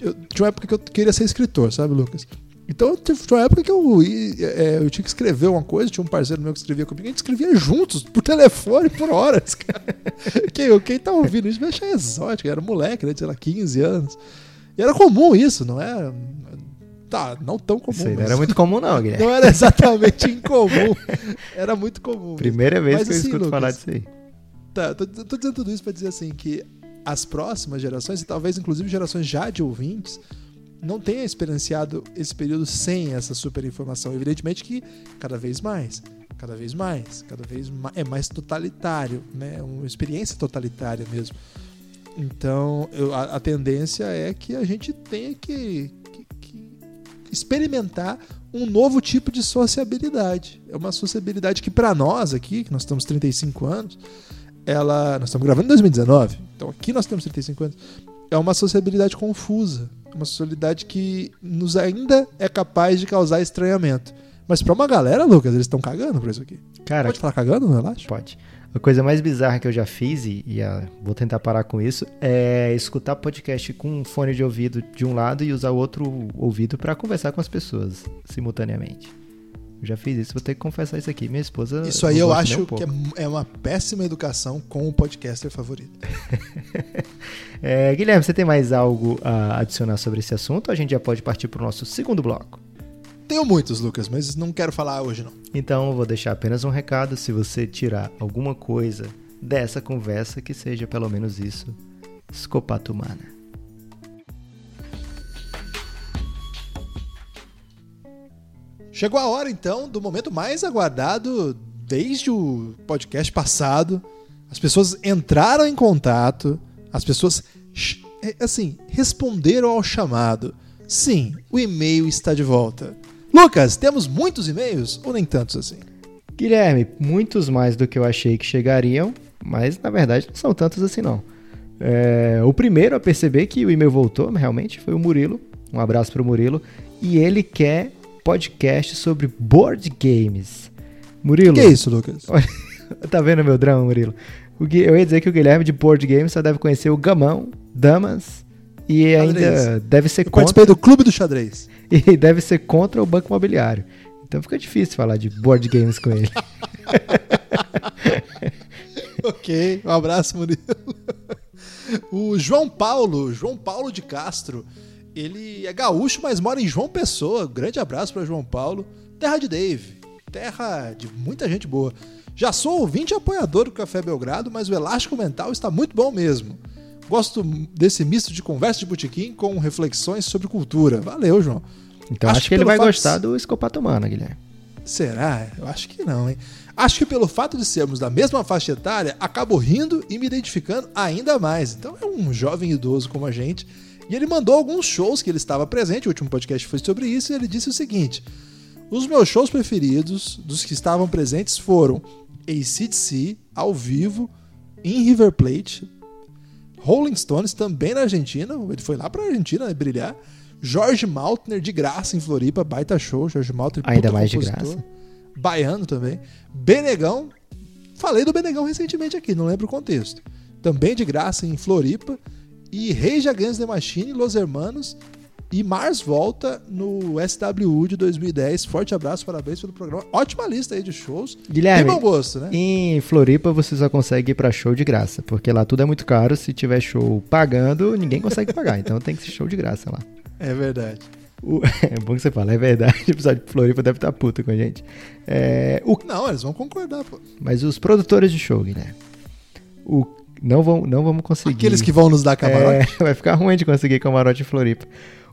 eu, tinha uma época que eu queria ser escritor, sabe, Lucas? Então teve uma época que eu, ia- é, eu tinha que escrever uma coisa, tinha um parceiro meu que escrevia comigo, a gente escrevia juntos, por telefone, por horas, cara. Quem, quem tá ouvindo isso vai achar exótico, era moleque, né, sei lá, 15 anos. E era comum isso, não é? Tá, não tão comum. Isso não era muito comum, não, Guilherme. não era exatamente incomum. Era muito comum. Primeira vez Mas que eu assim, escuto Lucas, falar disso aí. Tá, tô, tô dizendo tudo isso pra dizer assim que as próximas gerações, e talvez inclusive gerações já de ouvintes, não tenham experienciado esse período sem essa super informação. Evidentemente que cada vez mais, cada vez mais, cada vez mais, é mais totalitário, né? Uma experiência totalitária mesmo. Então, eu- a, a tendência é que a gente tenha que, que- que experimentar um novo tipo de sociabilidade. É uma sociabilidade que para nós aqui, que nós temos 35 anos, ela, nós estamos gravando em 2019, então aqui nós temos 35 anos, é uma sociabilidade confusa, uma sociabilidade que nos ainda é capaz de causar estranhamento. Mas pra uma galera, Lucas, eles estão cagando por isso aqui. Cara, Pode falar cagando, não relaxa? Pode. A coisa mais bizarra que eu já fiz, e, e, ah, vou tentar parar com isso, é escutar podcast com um fone de ouvido de um lado e usar o outro ouvido pra conversar com as pessoas simultaneamente. Eu já fiz isso, vou ter que confessar isso aqui. Minha esposa. Isso aí eu acho um que é, é uma péssima educação com o podcaster favorito. É, Guilherme, você tem mais algo a adicionar sobre esse assunto? A gente já pode partir pro nosso segundo bloco. Tenho muitos, Lucas, mas não quero falar hoje não. Então, eu vou deixar apenas um recado. Se você tirar alguma coisa dessa conversa, que seja pelo menos isso: escopata humana. Chegou a hora, então, do momento mais aguardado desde o podcast passado. As pessoas entraram em contato, as pessoas, é, assim, responderam ao chamado. Sim, o e-mail está de volta. Lucas, temos muitos e-mails ou nem tantos assim? Guilherme, muitos mais do que eu achei que chegariam, mas na verdade não são tantos assim não. É, o primeiro a perceber que o e-mail voltou, realmente, foi o Murilo. Um abraço pro Murilo. E ele quer podcast sobre board games. Murilo, Que é isso, Lucas? tá vendo meu drama, Murilo? O Gui- eu ia dizer que o Guilherme de board games só deve conhecer o Gamão, Damas e ainda Xadrez. deve ser Eu contra participei do Clube do Xadrez. e deve ser contra o Banco Imobiliário. Então fica difícil falar de board games com ele. ok, um abraço, Murilo. O João Paulo, João Paulo de Castro, ele é gaúcho, mas mora em João Pessoa. Grande abraço para João Paulo. Terra de Dave, terra de muita gente boa. Já sou ouvinte e apoiador do Café Belgrado, mas o Elástico Mental está muito bom mesmo. Gosto desse misto de conversa de botequim com reflexões sobre cultura. Valeu, João. Então Acho acho, que que ele vai fato de- gostar do Escopato Humano, Guilherme. Será? Eu acho que não, hein? Acho que pelo fato de sermos da mesma faixa etária, acabo rindo e me identificando ainda mais. Então é um jovem idoso como a gente. E ele mandou alguns shows que ele estava presente, o último podcast foi sobre isso, e ele disse o seguinte: Os meus shows preferidos dos que estavam presentes foram ACDC, ao vivo, em River Plate, Rolling Stones também na Argentina, ele foi lá pra Argentina né, brilhar. Jorge Maltner de graça em Floripa, baita show, Jorge Maltner, Ainda mais de compositor. graça. Baiano também. Benegão, falei do Benegão recentemente aqui, não lembro o contexto. Também de graça em Floripa. E Rage Against the Machine, Los Hermanos. E Mars volta no SWU de 2010. Forte abraço, parabéns pelo programa. Ótima lista aí de shows. Guilherme, Tem bom gosto, né? Em Floripa você só consegue ir pra show de graça, porque lá tudo é muito caro. Se tiver show pagando, ninguém consegue pagar. Então tem que ser show de graça lá. É verdade. O- É bom que você fala, é verdade. O episódio de Floripa deve estar puto com a gente. É, o- Não, eles vão concordar, pô. Mas os produtores de show, Guilherme, o- não, vão, não vamos conseguir. Aqueles que vão nos dar camarote. É, vai ficar ruim de conseguir camarote em Floripa.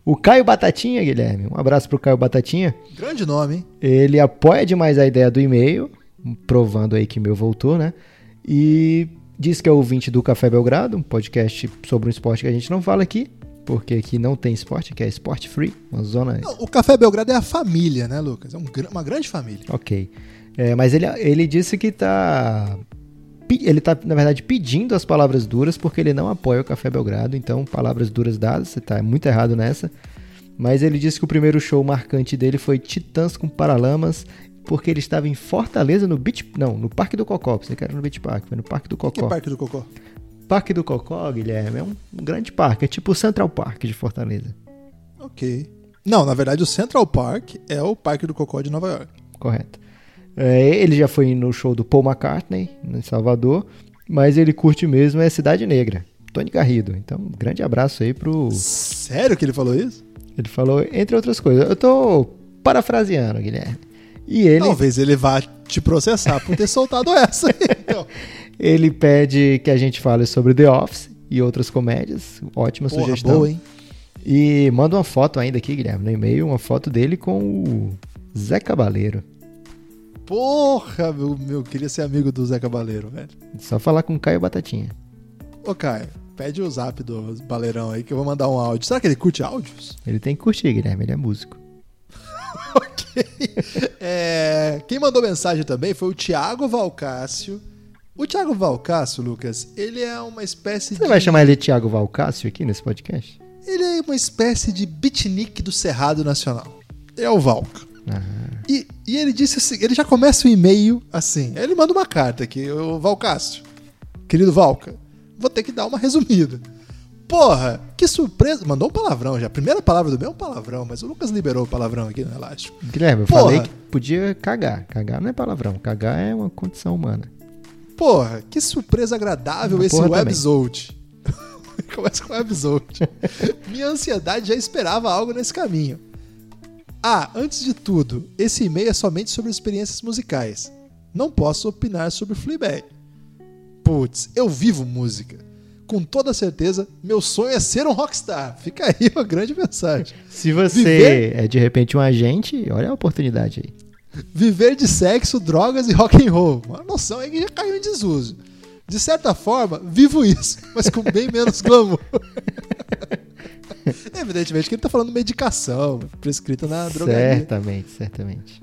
O Caio Batatinha, Guilherme, um abraço pro Caio Batatinha. Grande nome, hein? Ele apoia demais a ideia do e-mail, provando aí que meu voltou, né? E diz que é ouvinte do Café Belgrado, um podcast sobre um esporte que a gente não fala aqui, porque aqui não tem esporte, que é esporte free, uma zona. Não, o Café Belgrado é a família, né, Lucas? É um uma grande família. Ok. É, mas ele, ele disse que tá. Ele tá, na verdade, pedindo as palavras duras porque ele não apoia o Café Belgrado. Então, palavras duras dadas, você tá muito errado nessa. Mas ele disse que o primeiro show marcante dele foi Titãs com Paralamas, porque ele estava em Fortaleza, no Beach. Não, no Parque do Cocó. Você quer no Beach Park, foi no Parque do Que Cocó. Parque do Cocó? Parque do Cocó, Guilherme, é um, um grande parque, é tipo o Central Park de Fortaleza. Ok. Não, na verdade o Central Park é o Parque do Cocó de Nova York. Correto. É, ele já foi no show do Paul McCartney, em Salvador, mas ele curte mesmo é Cidade Negra, Tony Garrido. Então, um grande abraço aí pro. Sério que ele falou isso? Ele falou, entre outras coisas. Eu tô parafraseando, Guilherme. E ele, Talvez ele vá te processar por ter soltado essa. Então, ele pede que a gente fale sobre The Office e outras comédias. Ótima porra, sugestão. boa, hein? E manda uma foto ainda aqui, Guilherme, no e-mail, uma foto dele com o Zé Cabaleiro. Porra, meu, meu, queria ser amigo do Zé Cabaleiro, velho. Só falar com o Caio Batatinha. Ô, Caio, pede o zap do Baleirão aí que eu vou mandar um áudio. Será que ele curte áudios? Ele tem que curtir, Guilherme, ele é músico. ok. É, quem mandou mensagem também foi o Thiago Valcácio. O Thiago Valcácio, Lucas, ele é uma espécie Você de. vai chamar ele de Thiago Valcácio aqui nesse podcast? Ele é uma espécie de beatnik do Cerrado Nacional. É o Valca. Ah, E, e ele disse assim: ele já começa o e-mail assim. Ele manda uma carta aqui, o Valcácio. Querido Valca, vou ter que dar uma resumida. Porra, que surpresa. Mandou um palavrão já. A primeira palavra do meu é um palavrão, mas o Lucas liberou o palavrão aqui no Elástico. Guilherme, eu Porra. falei que podia cagar. Cagar não é palavrão, cagar é uma condição humana. Porra, que surpresa agradável Uma esse webzode. Começa com o webzode. Minha ansiedade já esperava algo nesse caminho. Ah, antes de tudo, esse e-mail é somente sobre experiências musicais. Não posso opinar sobre Fleabag. Putz, eu vivo música. Com toda certeza, meu sonho é ser um rockstar. Fica aí uma grande mensagem. Se você Viver- é de repente um agente, olha a oportunidade aí. Viver de sexo, drogas e rock and roll. Uma noção aí que já caiu em desuso. De certa forma, vivo isso, mas com bem menos glamour. Evidentemente que ele tá falando medicação prescrita na drogaria. Certamente, certamente.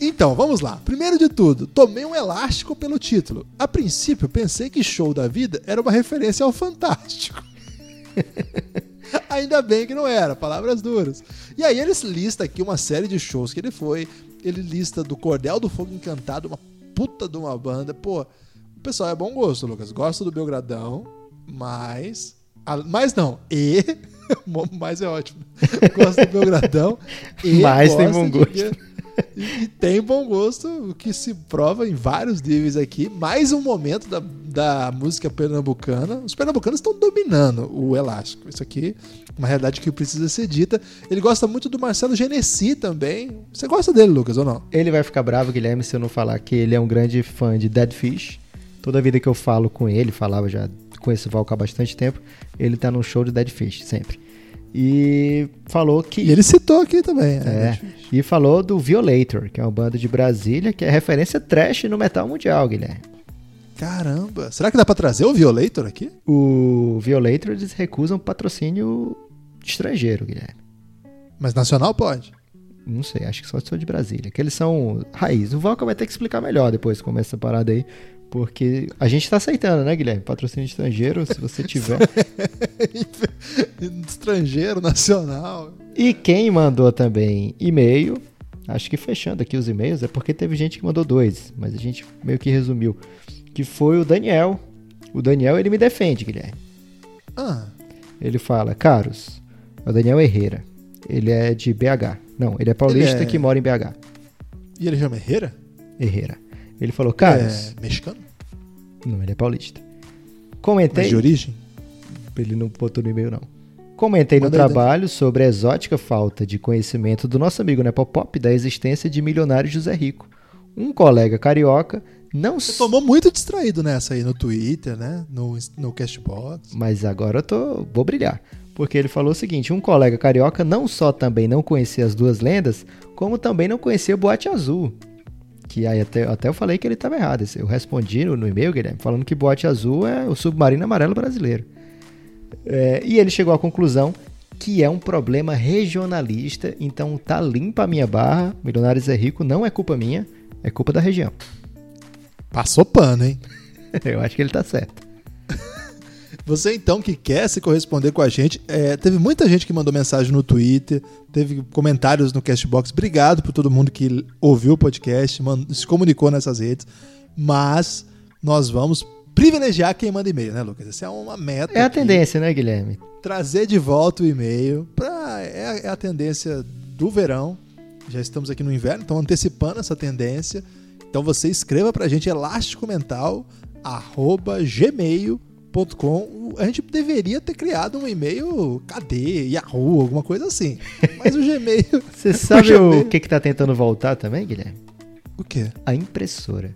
Então, vamos lá. Primeiro de tudo, tomei um elástico pelo título. A princípio, pensei que Show da Vida era uma referência ao Fantástico. Ainda bem que não era, palavras duras. E aí ele lista aqui uma série de shows que ele foi. Ele lista do Cordel do Fogo Encantado, uma puta de uma banda. Pô, o pessoal é bom gosto, Lucas. Gosto do Belgradão, mas. Mas não, e. Mas é ótimo. Gosto do Belgradão. E Mas tem bom gosto. e, e tem bom gosto, o que se prova em vários níveis aqui. Mais um momento da, da música pernambucana. Os pernambucanos estão dominando o elástico. Isso aqui é uma realidade que precisa ser dita. Ele gosta muito do Marcelo Genesi também. Você gosta dele, Lucas, ou não? Ele vai ficar bravo, Guilherme, se eu não falar que ele é um grande fã de Dead Fish. Toda vida que eu falo com ele, falava já com esse Valco há bastante tempo, ele tá num show de Dead Fish, sempre. E falou que. E ele citou aqui também. É, e falou do Violator, que é uma banda de Brasília, que é referência trash no metal mundial, Guilherme. Caramba. Será que dá pra trazer o Violator aqui? O Violator, eles recusam patrocínio estrangeiro, Guilherme. Mas nacional pode. Não sei, acho que só sou de Brasília. Que eles são raiz. O Valca vai ter que explicar melhor depois como é essa parada aí. Porque a gente tá aceitando, né, Guilherme? Patrocínio estrangeiro, se você tiver. Estrangeiro, nacional. e quem mandou também e-mail, acho que fechando aqui os e-mails, é porque teve gente que mandou dois, mas a gente meio que resumiu. Que foi o Daniel. O Daniel, ele me defende, Guilherme. Ah, Ele fala, caros, é o Daniel Herrera. Ele é de BH. Não, ele é paulista Ele é- que mora em BH. e ele chama Herrera? Herrera. Ele falou, caros. É mexicano? Não, ele é paulista. Mas Comentei. de origem? Ele não botou no e-mail, não. Comentei no Manda aí, trabalho sobre a exótica falta de conhecimento do nosso amigo Nepopop da existência de milionário José Rico. Um colega carioca não Você s- tomou muito distraído nessa aí no Twitter, né? No, no Castbox. Mas agora eu tô. vou brilhar. Porque ele falou o seguinte: um colega carioca não só também não conhecia as duas lendas, como também não conhecia o Boate Azul. Que aí até, até eu falei que ele estava errado. Eu respondi no, no e-mail, Guilherme, falando que Boate Azul é o submarino amarelo brasileiro. É, e ele chegou à conclusão que é um problema regionalista, então tá limpa a minha barra. Milionários é rico, não é culpa minha, é culpa da região. Passou pano, hein? Eu acho que ele tá certo. Você então que quer se corresponder com a gente, é, teve muita gente que mandou mensagem no Twitter, teve comentários no Castbox. Obrigado por todo mundo que ouviu o podcast, mand- se comunicou nessas redes. Mas nós vamos privilegiar quem manda e-mail, né, Lucas? Essa é uma meta. É a aqui. tendência, né, Guilherme? Trazer de volta o e-mail para é, a- é a tendência do verão. Já estamos aqui no inverno, então antecipando essa tendência. Então você escreva pra gente elasticomental@gmail.com. A gente deveria ter criado um e-mail cadê, Yahoo, alguma coisa assim. Mas o Gmail, Você sabe o veio. que, que tá tentando voltar também, Guilherme? o quê? A impressora.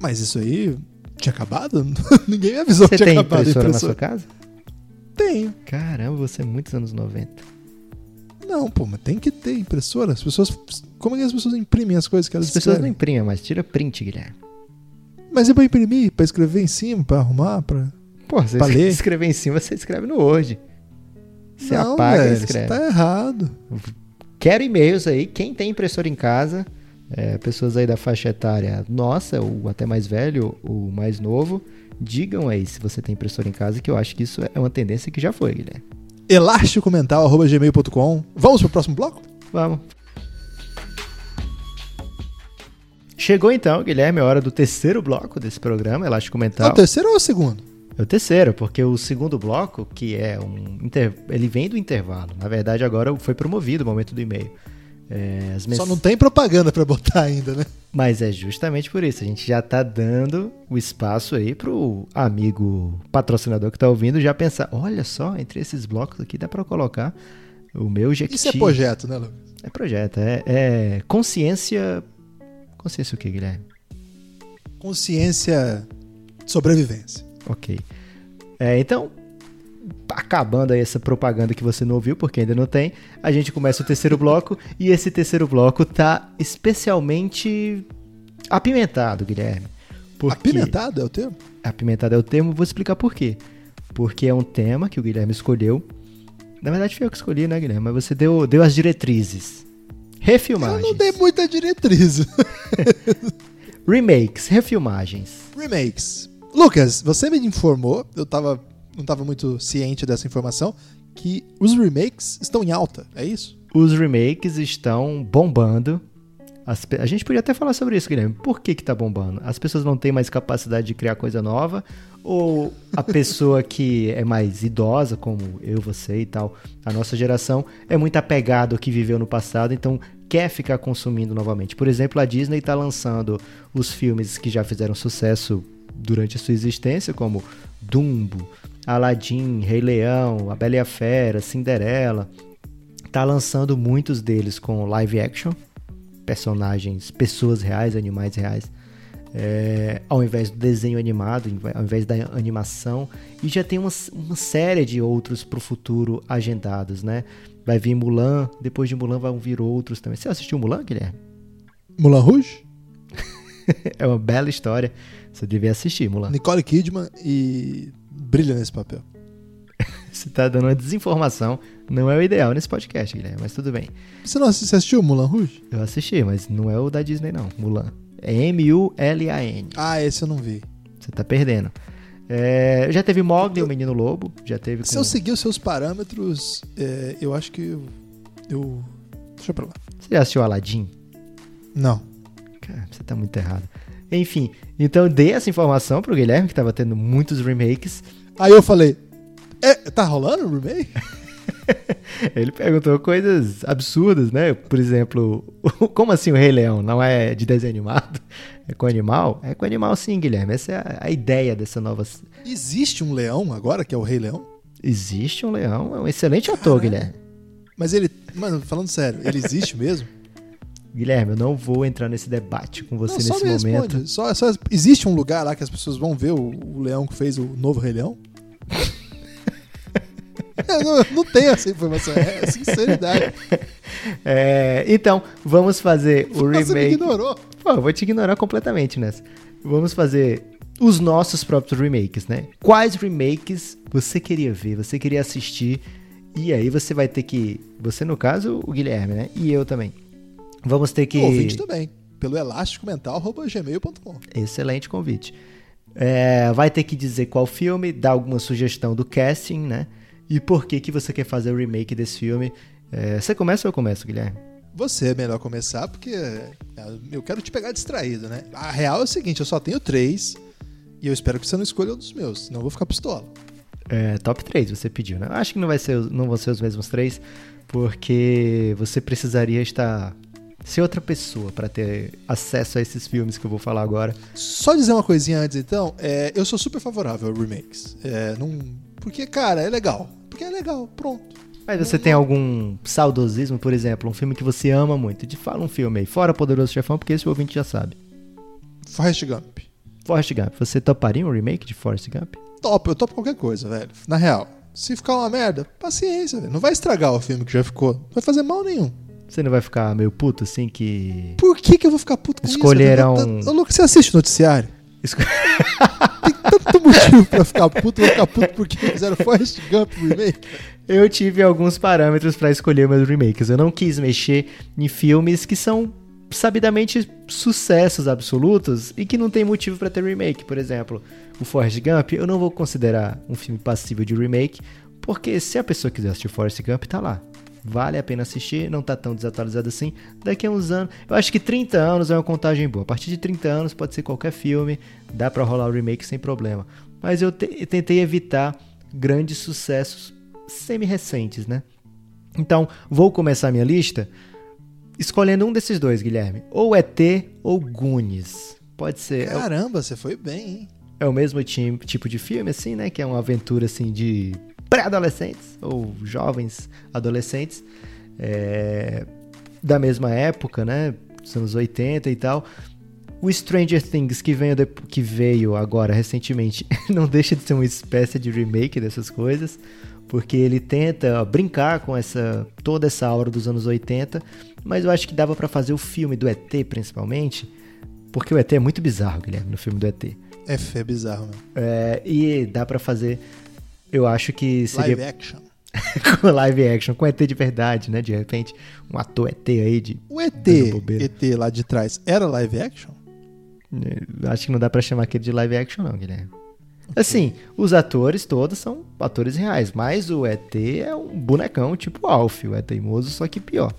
Mas isso aí tinha acabado? Ninguém me avisou Você que tinha tem acabado a impressora na sua casa? Tenho. Caramba, você é muitos anos 90. Não, pô, mas tem que ter impressora. As pessoas. Como é que as pessoas imprimem as coisas que elas As pessoas não escrevem? imprimem, mas tira print, Guilherme. Mas é pra imprimir, pra escrever em cima, pra arrumar, pra. Pô, você Pra ler? escrever em cima, você escreve no Word. Você não, apaga velho, e escreve. Isso tá errado. Quero e-mails aí. Quem tem impressora em casa, é, pessoas aí da faixa etária nossa, ou até mais velho, ou mais novo, digam aí se você tem impressora em casa, que eu acho que isso é uma tendência que já foi, Guilherme. elasticomental.gmail.com. Vamos pro próximo bloco? Vamos. Chegou então, Guilherme, a hora do terceiro bloco desse programa, Elástico É Mental. o terceiro ou o segundo? É o terceiro, porque o segundo bloco, que é um. inter- Ele vem do intervalo. Na verdade, agora foi promovido o momento do e-mail. É, mens- Só não tem propaganda pra botar ainda, né? Mas é justamente por isso. A gente já tá dando o espaço aí pro amigo patrocinador que tá ouvindo já pensar: olha só, entre esses blocos aqui dá pra colocar o meu Jequiti. Isso é projeto, né, Lucas? É projeto, é, é consciência. Consciência o que, Guilherme? Consciência de sobrevivência. Ok. É, então, acabando aí essa propaganda que você não ouviu, porque ainda não tem, a gente começa o terceiro bloco e esse terceiro bloco tá especialmente apimentado, Guilherme. Porque... Apimentado é o termo? Apimentado é o termo, vou explicar por quê. Porque é um tema que o Guilherme escolheu. Na verdade, foi eu que escolhi, né, Guilherme? Mas você deu, deu as diretrizes. Refilmagens. Eu não dei muita diretriz. Remakes, refilmagens. Remakes. Lucas, você me informou, eu tava, não tava muito ciente dessa informação, que os remakes estão em alta, é isso? Os remakes estão bombando. As a gente podia até falar sobre isso, Guilherme. Por que que tá bombando? As pessoas não têm mais capacidade de criar coisa nova? Ou a pessoa que é mais idosa, como eu, você e tal, a nossa geração, é muito apegado ao que viveu no passado, então quer ficar consumindo novamente? Por exemplo, a Disney está lançando os filmes que já fizeram sucesso durante a sua existência, como Dumbo, Aladdin, Rei Leão, A Bela e a Fera, Cinderela tá lançando muitos deles com live action, personagens, pessoas reais, animais reais, é, ao invés do desenho animado, ao invés da animação, e já tem uma, uma série de outros pro futuro agendados, né? Vai vir Mulan, depois de Mulan vão vir outros também. Você assistiu Mulan, Guilherme? Moulin Rouge, É uma bela história. Você devia assistir, Mulan. Nicole Kidman e brilha nesse papel. Você tá dando uma desinformação. Não é o ideal nesse podcast, Guilherme, mas tudo bem. Você não assi- você assistiu Moulin Rouge? Eu assisti, mas não é o da Disney, não. Mulan. É M-U-L-A-N. Ah, esse eu não vi. Você tá perdendo. É, já teve Mogli, o Menino Lobo. Já teve Se com... eu seguir os seus parâmetros, é, eu acho que eu, eu... Deixa pra lá. Você já assistiu Aladdin? Não. Cara, você tá muito errado. Enfim, então eu dei essa informação pro Guilherme, que tava tendo muitos remakes. Aí eu falei, é, tá rolando o remake? Ele perguntou coisas absurdas, né? Por exemplo, como assim o Rei Leão? Não é de desenho animado? É com animal? É com animal sim, Guilherme. Essa é a, ideia dessa nova... Existe um leão agora, que é o Rei Leão? Existe um leão, é um excelente ator, Guilherme. Mas ele, mano, falando sério, ele existe mesmo? Guilherme, eu não vou entrar nesse debate com você não, nesse me momento. Só, só- existe um lugar lá que as pessoas vão ver o, o leão que fez o novo Rei Leão? Eu não, não tenho essa informação, é sinceridade. É, então, vamos fazer o Você me remake. ignorou. Pô, eu vou te ignorar completamente nessa. Vamos fazer os nossos próprios remakes, né? Quais remakes você queria ver, você queria assistir? E aí você vai ter que. Você, no caso, o Guilherme, né? E eu também. Vamos ter que. O ouvinte também, pelo elasticomental.gmail.com. Excelente convite. É, vai ter que dizer qual filme, dar alguma sugestão do casting, né? E por que, que você quer fazer o remake desse filme. É, você começa ou eu começo, Guilherme? Você é melhor começar, porque é, eu quero te pegar distraído, né? A real é o seguinte, eu só tenho três e eu espero que você não escolha um dos meus, senão eu vou ficar pistola. É, top 3 você pediu, né? Acho que não, vai ser, não vão ser os mesmos três, porque você precisaria estar. ser outra pessoa para ter acesso a esses filmes que eu vou falar agora. Só dizer uma coisinha antes, então. é, eu sou super favorável a remakes. É, não, porque, cara, é legal. Porque é legal, pronto. Mas você tem algum saudosismo, por exemplo, um filme que você ama muito? De fala um filme aí, fora Poderoso Chefão, porque esse ouvinte já sabe. Forrest Gump. Forrest Gump, você toparia um remake de Forrest Gump? Top, eu topo qualquer coisa, velho. Na real. Se ficar uma merda, paciência, velho. Não vai estragar o filme que já ficou. Não vai fazer mal nenhum. Você não vai ficar meio puto assim que. Por que, que eu vou ficar puto com Escolheram- isso? velho? Ô, Lucas, você assiste o noticiário? Esco- Tem tanto motivo pra ficar puto. Vou ficar puto porque fizeram Forrest Gump remake. Eu tive alguns parâmetros pra escolher meus remakes. Eu não quis mexer em filmes que são sabidamente sucessos absolutos e que não tem motivo pra ter remake. Por exemplo, o Forrest Gump, eu não vou considerar um filme passível de remake, porque se a pessoa quiser assistir Forrest Gump, tá lá. Vale a pena assistir, não tá tão desatualizado assim. Daqui a uns anos, eu acho que 30 anos é uma contagem boa. A partir de 30 anos pode ser qualquer filme, dá pra rolar o remake sem problema. Mas eu, te- eu tentei evitar grandes sucessos semi-recentes, né? Então, vou começar minha lista escolhendo um desses dois, Guilherme. Ou ET ou Goonies. Pode ser. É Caramba, você foi bem, hein? é o mesmo tipo de filme, assim, né? Que é uma aventura, assim, de pré-adolescentes ou jovens adolescentes é, da mesma época, né? Dos anos 80 e tal. O Stranger Things, que veio, que veio agora recentemente, não deixa de ser uma espécie de remake dessas coisas, porque ele tenta brincar com essa toda essa aura dos anos 80, mas eu acho que dava pra fazer o filme do ET, principalmente, porque o ET é muito bizarro, Guilherme, no filme do ET. É, é bizarro, meu. É, e dá pra fazer. Eu acho que seria Live action. com live action, com ET de verdade, né? De repente, um ator ET aí de. O ET. ET lá de trás, era live action? eh, Acho que não dá pra chamar aquele de live action, não, Guilherme. Assim, os atores todos são atores reais, mas o ET é um bonecão tipo Alf, o ET teimoso, só que pior,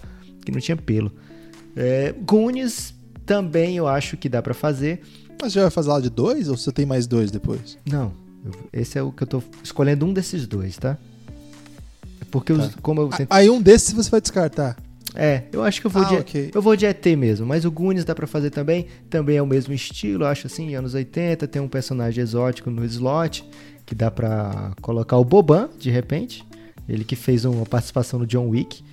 que não tinha pelo. É, Goonies também eu acho que dá pra fazer. Mas você vai fazer lá de dois ou você tem mais dois depois? Não, esse é o que eu tô escolhendo um desses dois, tá? Porque os, como eu sempre Aí um desses você vai descartar. É, eu acho que eu vou, Ah, de, ok. eu vou de ET mesmo, mas o Goonies dá pra fazer também, também é o mesmo estilo, eu acho assim, anos 80, tem um personagem exótico no slot, que dá pra colocar o Boban, de repente, ele que fez uma participação no John Wick,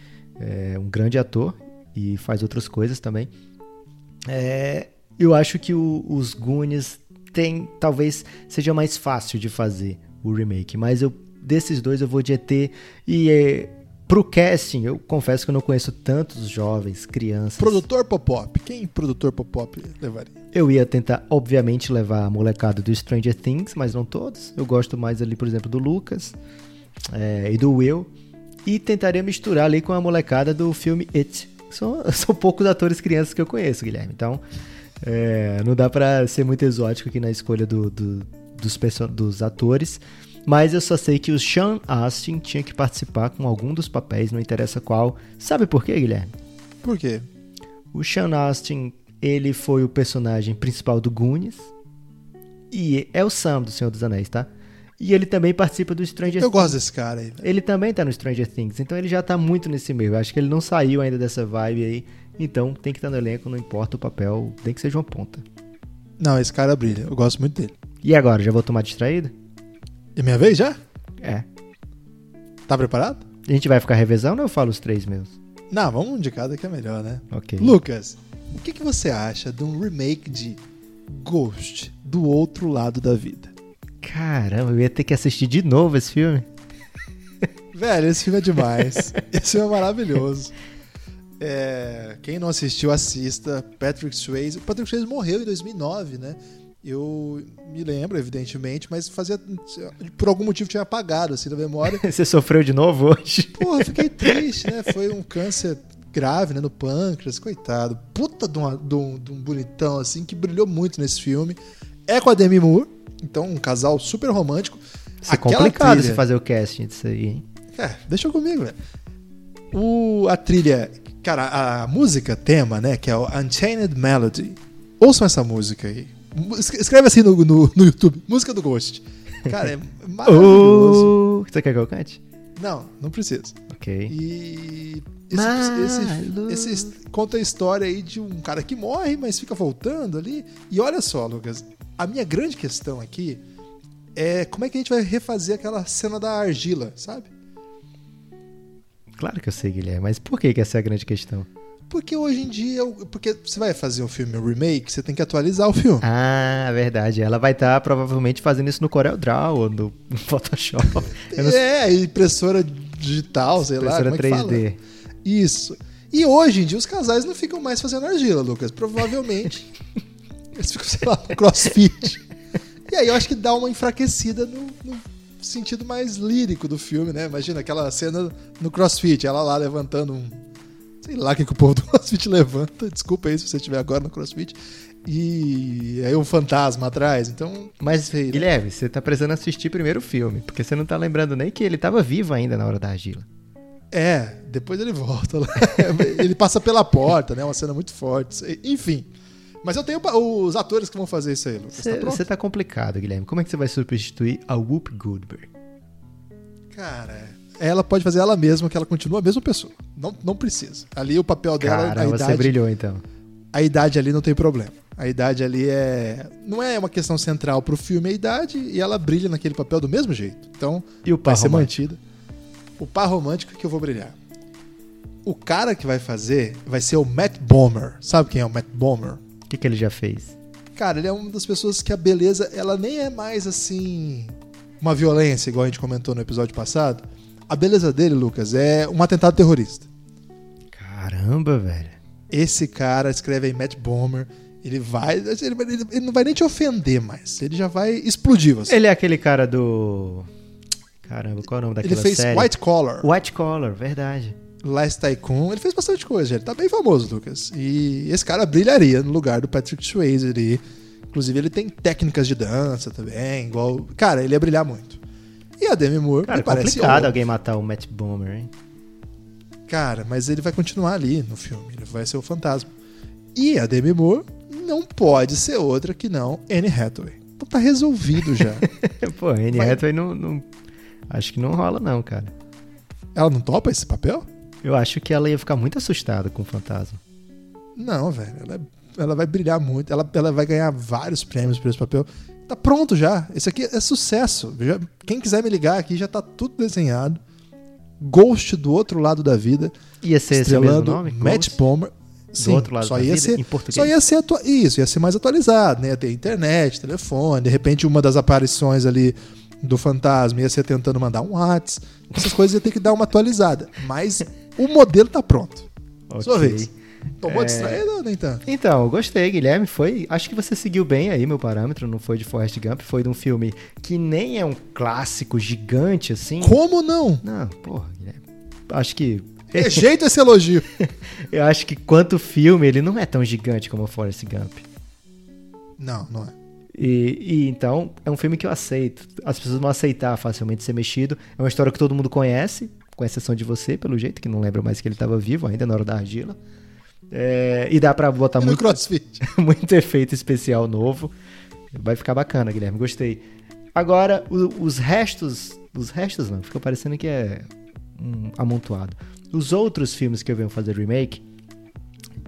é um grande ator, e faz outras coisas também. É, eu acho que o- os Goonies tem, talvez seja mais fácil de fazer o remake, mas eu desses dois eu vou de ET e é, pro casting, eu confesso que eu não conheço tantos jovens, crianças. Produtor Pop-Up. Quem produtor Pop-Up levaria? Eu ia tentar, obviamente, levar a molecada do Stranger Things, mas não todos. Eu gosto mais ali, por exemplo, do Lucas é, e do Will. E tentaria misturar ali com a molecada do filme It. São, são poucos atores crianças que eu conheço, Guilherme. Então, é, não dá pra ser muito exótico aqui na escolha do- do- dos, dos atores. Mas eu só sei que o Sean Astin tinha que participar com algum dos papéis, não interessa qual. Sabe por quê, Guilherme? Por quê? O Sean Astin, ele foi o personagem principal do Goonies. E é o Sam do Senhor dos Anéis, tá? E ele também participa do Stranger Eu Things. gosto desse cara aí. Ele também tá no Stranger Things, então ele já tá muito nesse meio. Eu acho que ele não saiu ainda dessa vibe aí. Então tem que estar no elenco, não importa o papel, tem que seja uma ponta. Não, esse cara brilha. Eu gosto muito dele. E agora, já vou tomar distraído? É minha vez já? É. Tá preparado? A gente vai ficar revezando ou eu falo os três meus? Não, vamos um de cada que é melhor, né? Ok. Lucas, o que, que você acha de um remake de Ghost do outro lado da vida? Caramba, eu ia ter que assistir de novo esse filme. Velho, esse filme é demais. esse filme é maravilhoso. É, quem não assistiu, assista. Patrick Swayze. Patrick Swayze morreu em 2009, né? Eu me lembro, evidentemente, mas fazia. Por algum motivo tinha apagado assim da memória. Você sofreu de novo hoje? Porra, fiquei triste, né? Foi um câncer grave, né? No pâncreas, coitado. Puta de, uma- de um, de um bonitão, assim, que brilhou muito nesse filme. É com a Demi Moore, então um casal super romântico. Isso é complicado trilha- você fazer o casting disso aí, hein? É, deixa comigo, velho. O, a trilha, cara, a música tema, né, que é o Unchained Melody. Ouçam essa música aí. Escreve assim no, no, no YouTube, música do Ghost. Cara, é maravilhoso. Uh, você quer que eu cante? Não, não precisa. Ok. E esse, esse- esse conta a história aí de um cara que morre, mas fica voltando ali. E olha só, Lucas, a minha grande questão aqui é como é que a gente vai refazer aquela cena da argila, sabe? Claro que eu sei, Guilherme, mas por que, que essa é a grande questão? Porque hoje em dia, porque você vai fazer um filme um remake, você tem que atualizar o filme. Ah, verdade. Ela vai estar provavelmente fazendo isso no Corel Draw ou no Photoshop. Não. É, impressora digital, sei lá, Impressora como é que fala? 3D. Isso. E hoje em dia os casais não ficam mais fazendo argila, Lucas. Provavelmente eles ficam, sei lá, no crossfit. E aí eu acho que dá uma enfraquecida no, no sentido mais lírico do filme, né? Imagina aquela cena no crossfit, ela lá levantando um. Sei lá o que, que o povo do crossfit levanta. Desculpa aí se você estiver agora no crossfit. E aí um fantasma atrás. Então. Mas, né? Guilherme, você tá precisando assistir primeiro o filme, porque você não tá lembrando nem que ele tava vivo ainda na hora da argila. É, depois ele volta lá. ele passa pela porta, né? Uma cena muito forte. Enfim. Mas eu tenho os atores que vão fazer isso aí, Lucas. Você tá tá complicado, Guilherme. Como é que você vai substituir a Whoop Goldberg? Cara, ela pode fazer ela mesma, que ela continua a mesma pessoa. Não, não precisa. Ali o papel dela, a Caramba, você idade, brilhou então. a idade ali não tem problema. A idade ali é. Não é uma questão central pro filme, é a idade, e ela brilha naquele papel do mesmo jeito. Então, E o vai par ser romântico? mantida. O par romântico que eu vou brilhar. O cara que vai fazer vai ser o Matt Bomer. Sabe quem é o Matt Bomer? O que, que ele já fez? Cara, ele é uma das pessoas que a beleza, ela nem é mais assim. Uma violência, igual a gente comentou no episódio passado. A beleza dele, Lucas, é um atentado terrorista. Caramba, velho. Esse cara escreve aí Matt Bomer. Ele vai. Ele, ele- ele não vai nem te ofender mais. Ele já vai explodir você. Ele é aquele cara do. Caramba, qual é o nome daquela Ele fez série? White Collar, White Collar, verdade. Last Tycoon. Ele fez bastante coisa. Ele tá bem famoso, Lucas. E esse cara brilharia no lugar do Patrick Swayze ali. Inclusive, ele tem técnicas de dança também. Igual. Cara, ele ia brilhar muito. E a Demi Moore Cara, me parece complicado óbvio. alguém matar o Matt Bomer, hein? Cara, mas ele vai continuar ali no filme. Ele vai ser o fantasma. E a Demi Moore não pode ser outra que não Anne Hathaway. Então tá resolvido já. Pô, Anne Vai- Hathaway não, não. Acho que não rola, não, cara. Ela não topa esse papel? Eu acho que ela ia ficar muito assustada com o fantasma. Não, velho. Ela, é- ela vai brilhar muito. Ela, ela vai ganhar vários prêmios por esse papel. Tá pronto já. Esse aqui é sucesso. Já- quem quiser me ligar aqui já tá tudo desenhado. Ghost do outro lado da vida. Ia ser esse mesmo nome? Matt Ghost? Bomer. Sim, outro lado só ia vida, ser em português? Só ia ser atua- isso, ia ser mais atualizado, né? Ia ter internet, telefone, de repente uma das aparições ali do fantasma ia ser tentando mandar um WhatsApp. Essas coisas ia ter que dar uma atualizada. Mas o modelo tá pronto. Sua Ok. vez. Tomou É. distraído ou nem tanto? Então, gostei, Guilherme. Foi. Acho que você seguiu bem aí meu parâmetro. Não foi de Forrest Gump, foi de um filme que nem é um clássico gigante assim. Como não? Não, porra, Guilherme. Acho que. Rejeito esse elogio. Eu acho que quanto filme, ele não é tão gigante como o Forrest Gump. Não, não é. E, e então, é um filme que eu aceito. As pessoas vão aceitar facilmente ser mexido. É uma história que todo mundo conhece, com exceção de você, pelo jeito, que não lembra mais que ele estava vivo ainda na hora da argila. É, e dá pra botar muito, crossfit. muito efeito especial novo. Vai ficar bacana, Guilherme. Gostei. Agora, o- os restos. Os restos não, fica parecendo que é um amontoado. Os outros filmes que eu venho fazer remake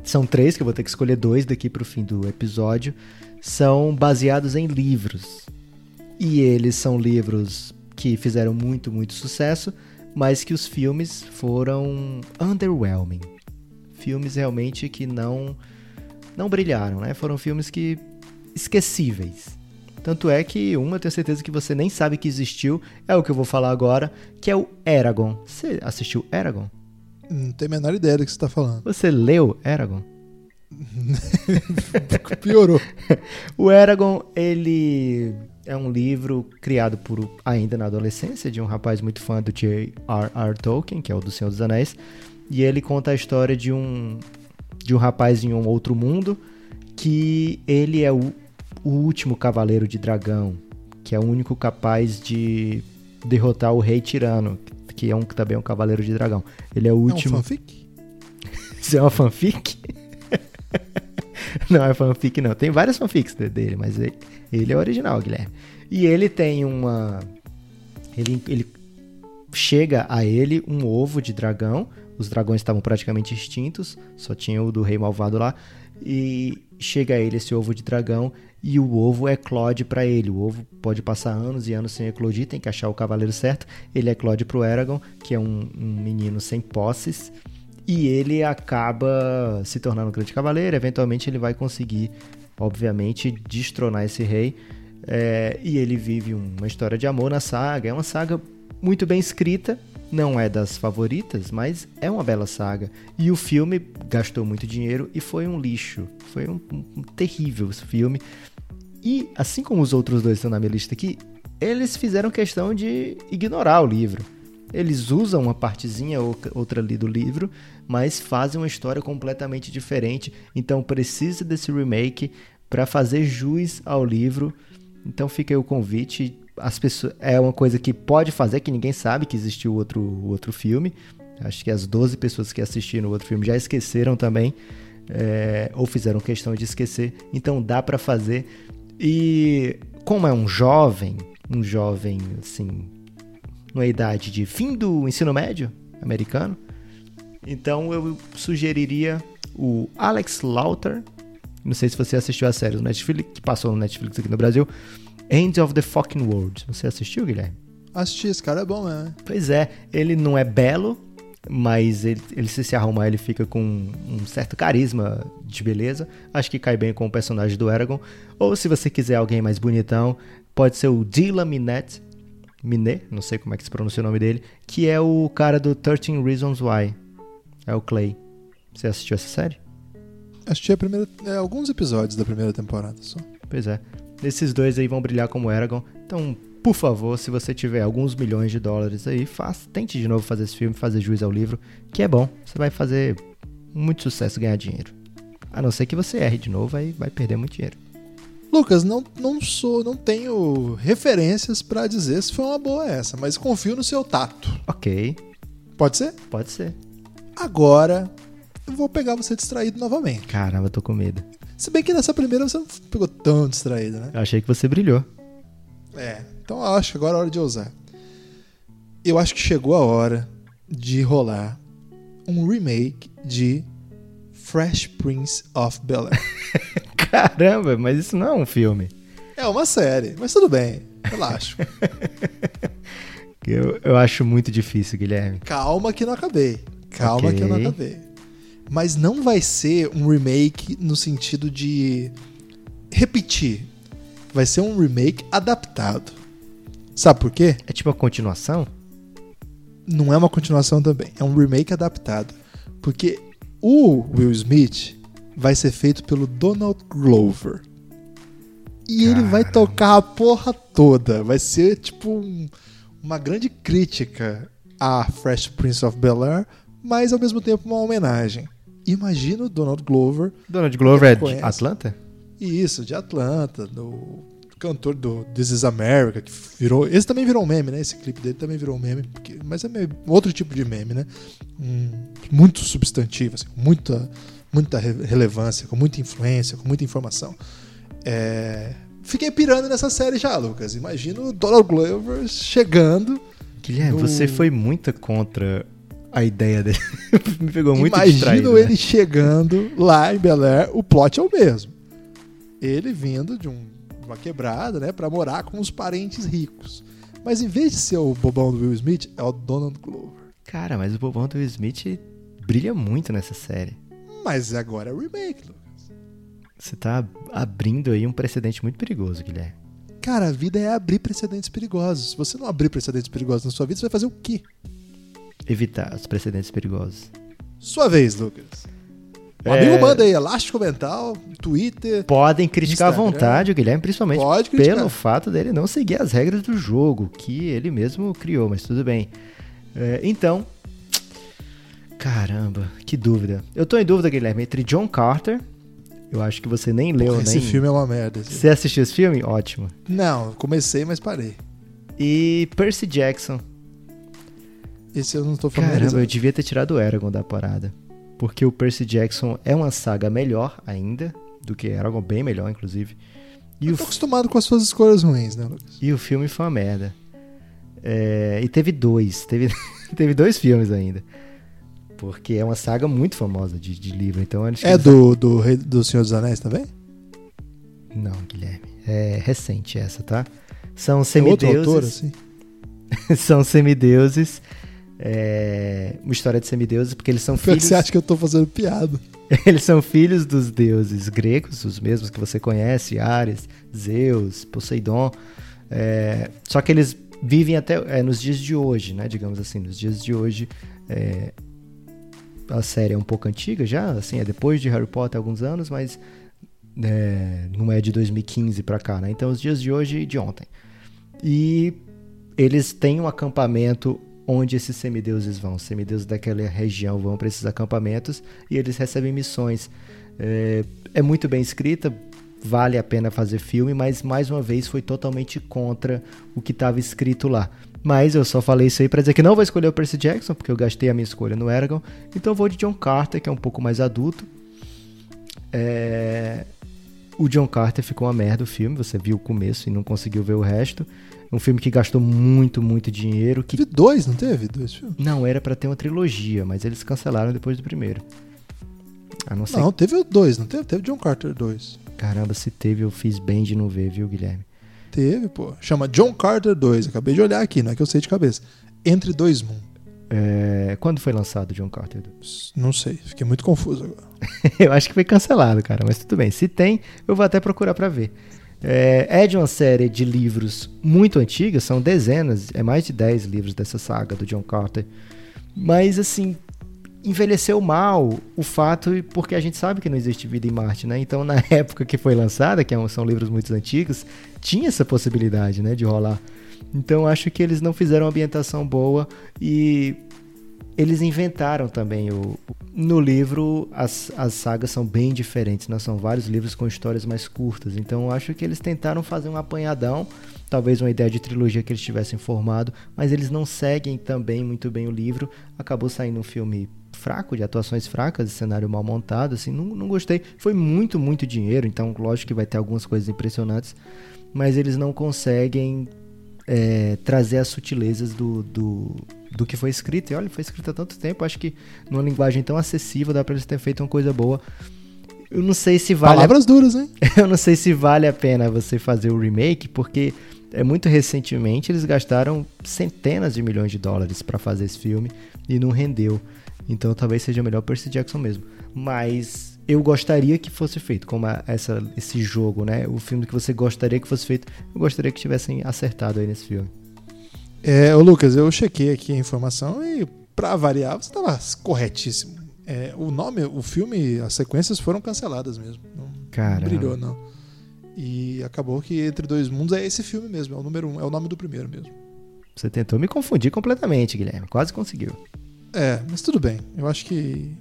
são três, que eu vou ter que escolher dois daqui pro fim do episódio. São baseados em livros. E eles são livros que fizeram muito, muito sucesso, mas que os filmes foram underwhelming. Filmes realmente que não não brilharam, né? Foram filmes que esquecíveis. Tanto é que uma eu tenho certeza que você nem sabe que existiu, é o que eu vou falar agora, que é o Eragon. Você assistiu Eragon? Não tenho a menor ideia do que você tá falando. Você leu Eragon? Piorou. O Eragon, ele é um livro criado por ainda na adolescência de um rapaz muito fã do J.R.R. Tolkien, que é o do Senhor dos Anéis, e ele conta a história de um de um rapaz em um outro mundo que ele é o, o último cavaleiro de dragão, que é o único capaz de derrotar o rei tirano, que é um que também é um cavaleiro de dragão. Ele é o É um último. fanfic? Isso é uma fanfic? não é fanfic, não. Tem várias fanfics de- dele, mas ele, ele é original, Guilherme. E ele tem uma. Ele, ele chega a ele um ovo de dragão. Os dragões estavam praticamente extintos, só tinha o do rei malvado lá. E chega a ele esse ovo de dragão e o ovo eclode para ele. O ovo pode passar anos e anos sem eclodir, tem que achar o cavaleiro certo. Ele eclode pro Eragon, que é um, um menino sem posses, e ele acaba se tornando um grande cavaleiro. Eventualmente ele vai conseguir, obviamente, destronar esse rei. É, e ele vive uma história de amor na saga. É uma saga muito bem escrita, não é das favoritas, mas é uma bela saga. E o filme gastou muito dinheiro e foi um lixo. Foi um, um, terrível filme. E, assim como os outros dois estão na minha lista aqui, eles fizeram questão de ignorar o livro. Eles usam uma partezinha ou outra ali do livro, mas fazem uma história completamente diferente. Então precisa desse remake para fazer jus ao livro. Então fica aí o convite as pessoas é uma coisa que pode fazer que ninguém sabe que existiu outro outro filme. Acho que as 12 pessoas que assistiram o outro filme já esqueceram também é, ou fizeram questão de esquecer. Então dá para fazer. E como é um jovem, um jovem assim, numa idade de fim do ensino médio americano, então eu sugeriria o Alex Lauter. Não sei se você assistiu a série do Netflix, que passou no Netflix aqui no Brasil. End of the Fucking World. Você assistiu, Guilherme? Assisti, esse cara é bom, né? Pois é, ele não é belo, mas ele, ele se se arrumar, ele fica com um certo carisma de beleza. Acho que cai bem com o personagem do Eragon. Ou se você quiser alguém mais bonitão, pode ser o Dylan Minette, Minet, não sei como é que se pronuncia o nome dele, que é o cara do 13 Reasons Why. É o Clay. Você assistiu essa série? Assisti a primeira, é, alguns episódios da primeira temporada só. Pois é. Esses dois aí vão brilhar como Eragon. Então, por favor, se você tiver alguns milhões de dólares aí, faz, tente de novo fazer esse filme, fazer juiz ao livro, que é bom. Você vai fazer muito sucesso ganhar dinheiro. A não ser que você erre de novo, aí vai perder muito dinheiro. Lucas, não, não sou, não tenho referências para dizer se foi uma boa essa, mas confio no seu tato. Ok, Pode ser? pode ser. Agora eu vou pegar você distraído novamente. Caramba, eu tô com medo. Se bem que nessa primeira você não pegou tão distraído, né? Eu achei que você brilhou. É, então eu acho que agora é hora de ousar. Eu acho que chegou a hora de rolar um remake de Fresh Prince of Bel-Air. Caramba, mas isso não é um filme. é uma série, mas tudo bem, relaxa. Eu, eu acho muito difícil, Guilherme. Calma que não acabei. Calma Ok. que eu não acabei. Mas não vai ser um remake no sentido de repetir. Vai ser um remake adaptado. Sabe por quê? É tipo a continuação? Não é uma continuação também. É um remake adaptado. Porque o Will Smith vai ser feito pelo Donald Glover. E ele vai Caramba. tocar a porra toda. Vai ser tipo um- uma grande crítica a Fresh Prince of Bel-Air, mas ao mesmo tempo uma homenagem. Imagina o Donald Glover, Donald Glover é de Conhece. Atlanta? e isso, de Atlanta, do cantor do This Is America, que virou. Esse também virou um meme, né? Esse clipe dele também virou um meme, porque, mas é meio- outro tipo de meme, né? Um, muito substantivo, assim, com muita, muita re- relevância, com muita influência, com muita informação. É, Fiquei pirando nessa série já, Lucas. Imagina o Donald Glover chegando. Guilherme, No- você foi muito contra a ideia dele. Me pegou muito Imagino distraído. ele né? chegando lá em Bel Air, o plot é o mesmo. Ele vindo de um- uma quebrada, né, pra morar com os parentes ricos. Mas em vez de ser o bobão do Will Smith, é o Donald Glover. Cara, mas o bobão do Will Smith brilha muito nessa série. Mas agora é o remake, Lucas. Você tá abrindo aí um precedente muito perigoso, Guilherme. Cara, a vida é abrir precedentes perigosos. Se você não abrir precedentes perigosos na sua vida, você vai fazer o quê? Evitar os precedentes perigosos. Sua vez, Lucas. O É. amigo manda aí, Elástico Mental, Twitter. Podem criticar Instagram. à vontade o Guilherme, principalmente Pode criticar. pelo fato dele não seguir as regras do jogo, que ele mesmo criou, mas tudo bem. É, então, caramba, que dúvida. Eu tô em dúvida, Guilherme, entre John Carter, eu acho que você nem leu, nem... esse filme é uma merda. esse- Você assistiu esse filme? Ótimo. Não, comecei, mas parei. E Percy Jackson. Esse eu não tô Caramba, familiarizado. eu devia ter tirado o Eragon da parada. Porque o Percy Jackson é uma saga melhor ainda do que Eragon, bem melhor, inclusive. E Eu o, tô acostumado com as suas escolhas ruins, né, Lucas? e o filme foi uma merda. É, e teve dois. Teve, teve dois filmes ainda. Porque é uma saga muito famosa de, de livro. Então É do, do, Rei- do Senhor dos Anéis também? Não, Guilherme. É recente essa, tá? São É outro semideuses. autor, assim? são semideuses. É, uma história de semideuses, porque eles são Pior que filhos. você acha que eu tô fazendo piada. Eles são filhos dos deuses gregos, os mesmos que você conhece, Ares, Zeus, Poseidon. É, só que eles vivem até é, nos dias de hoje, né? Digamos assim, nos dias de hoje. é, a série é um pouco antiga já, assim, é depois de Harry Potter alguns anos, mas é, não é de 2015 pra cá, né? Então, os dias de hoje e de ontem. E eles têm um acampamento onde esses semideuses vão. Os semideuses daquela região vão para esses acampamentos e eles recebem missões. É, é muito bem escrita, vale a pena fazer filme, mas mais uma vez foi totalmente contra o que estava escrito lá. Mas eu só falei isso aí para dizer que não vou escolher o Percy Jackson, porque eu gastei a minha escolha no Eragon. Então eu vou de John Carter, que é um pouco mais adulto. É, O John Carter ficou uma merda o filme, você viu o começo e não conseguiu ver o resto. Um filme que gastou muito, muito dinheiro, que Teve dois, não teve? Dois filmes? não era pra ter uma trilogia, mas eles cancelaram depois do primeiro. A não ser. Não, teve dois, não teve? Teve John Carter 2. Caramba, se teve, eu fiz bem de não ver, viu, Guilherme? Teve, pô. Chama John Carter 2. Acabei de olhar aqui, não é que eu sei de cabeça. Entre dois mundos. É, Quando foi lançado John Carter? Não sei, fiquei muito confuso agora. eu acho que foi cancelado, cara, mas tudo bem. Se tem, eu vou até procurar pra ver. É, é de uma série de livros muito antiga, são dezenas, é mais de 10 livros dessa saga do John Carter. Mas assim, envelheceu mal o fato, porque a gente sabe que não existe vida em Marte, né? Então, na época que foi lançada, que é são livros muito antigos, tinha essa possibilidade, né, de rolar. Então, acho que eles não fizeram uma ambientação boa e eles inventaram também o. No livro, as, as sagas são bem diferentes, né? São vários livros com histórias mais curtas. Então, acho que eles tentaram fazer um apanhadão, talvez uma ideia de trilogia que eles tivessem formado, mas eles não seguem também muito bem o livro. Acabou saindo um filme fraco, de atuações fracas, de cenário mal montado, assim, não, não gostei. Foi muito, muito dinheiro, então lógico que vai ter algumas coisas impressionantes, mas eles não conseguem é, trazer as sutilezas do, do, do que foi escrito. E olha, foi escrito há tanto tempo, acho que numa linguagem tão acessível dá pra eles terem feito uma coisa boa. Eu não sei se vale a Palavras duras, hein? eu não sei se vale a pena você fazer o remake, porque é muito recentemente eles gastaram centenas de milhões de dólares para fazer esse filme e não rendeu. Então talvez seja melhor Percy Jackson mesmo. Mas eu gostaria que fosse feito, como a- essa, esse jogo, né? O filme que você gostaria que fosse feito, eu gostaria que tivessem acertado aí nesse filme. É, ô Lucas, eu chequei aqui a informação e, pra variar, você tava corretíssimo. É, o nome, o filme, as sequências foram canceladas mesmo. Não, não Caramba. brilhou, não. E acabou que Entre Dois Mundos é esse filme mesmo, é o número um, é o nome do primeiro mesmo. Você tentou me confundir completamente, Guilherme. Quase conseguiu. É, mas tudo bem. Eu acho que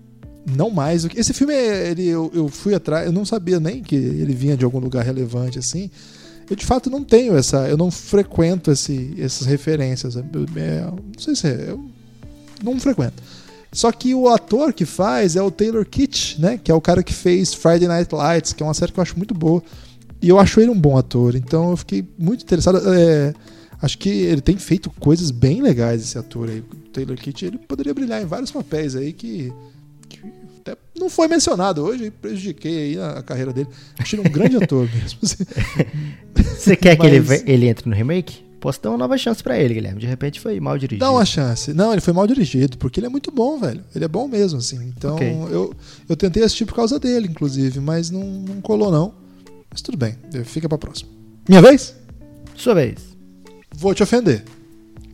não mais do que. Esse filme, ele, eu, eu fui atrás, eu não sabia nem que ele vinha de algum lugar relevante assim. Eu de fato não tenho essa. Eu não frequento esse, essas referências. Eu- é, não sei se é. Eu não frequento. Só que o ator que faz é o Taylor Kitsch, né? Que é o cara que fez Friday Night Lights, que é uma série que eu acho muito boa. E eu acho ele um bom ator. Então eu fiquei muito interessado. É, acho que ele tem feito coisas bem legais, esse ator aí. O Taylor Kitsch, ele poderia brilhar em vários papéis aí que, que até não foi mencionado hoje. Prejudiquei aí a, carreira dele. Achei um grande ator mesmo. Você quer que ele, Mas- ele entre no remake? Posso dar uma nova chance pra ele, Guilherme. De repente foi mal dirigido. Dá uma chance. Não, ele foi mal dirigido, porque ele é muito bom, velho. Ele é bom mesmo, assim. Então, Ok. eu, eu tentei assistir por causa dele, inclusive, mas não, não colou, não. Mas tudo bem, fica pra próxima. Minha vez? Sua vez. Vou te ofender.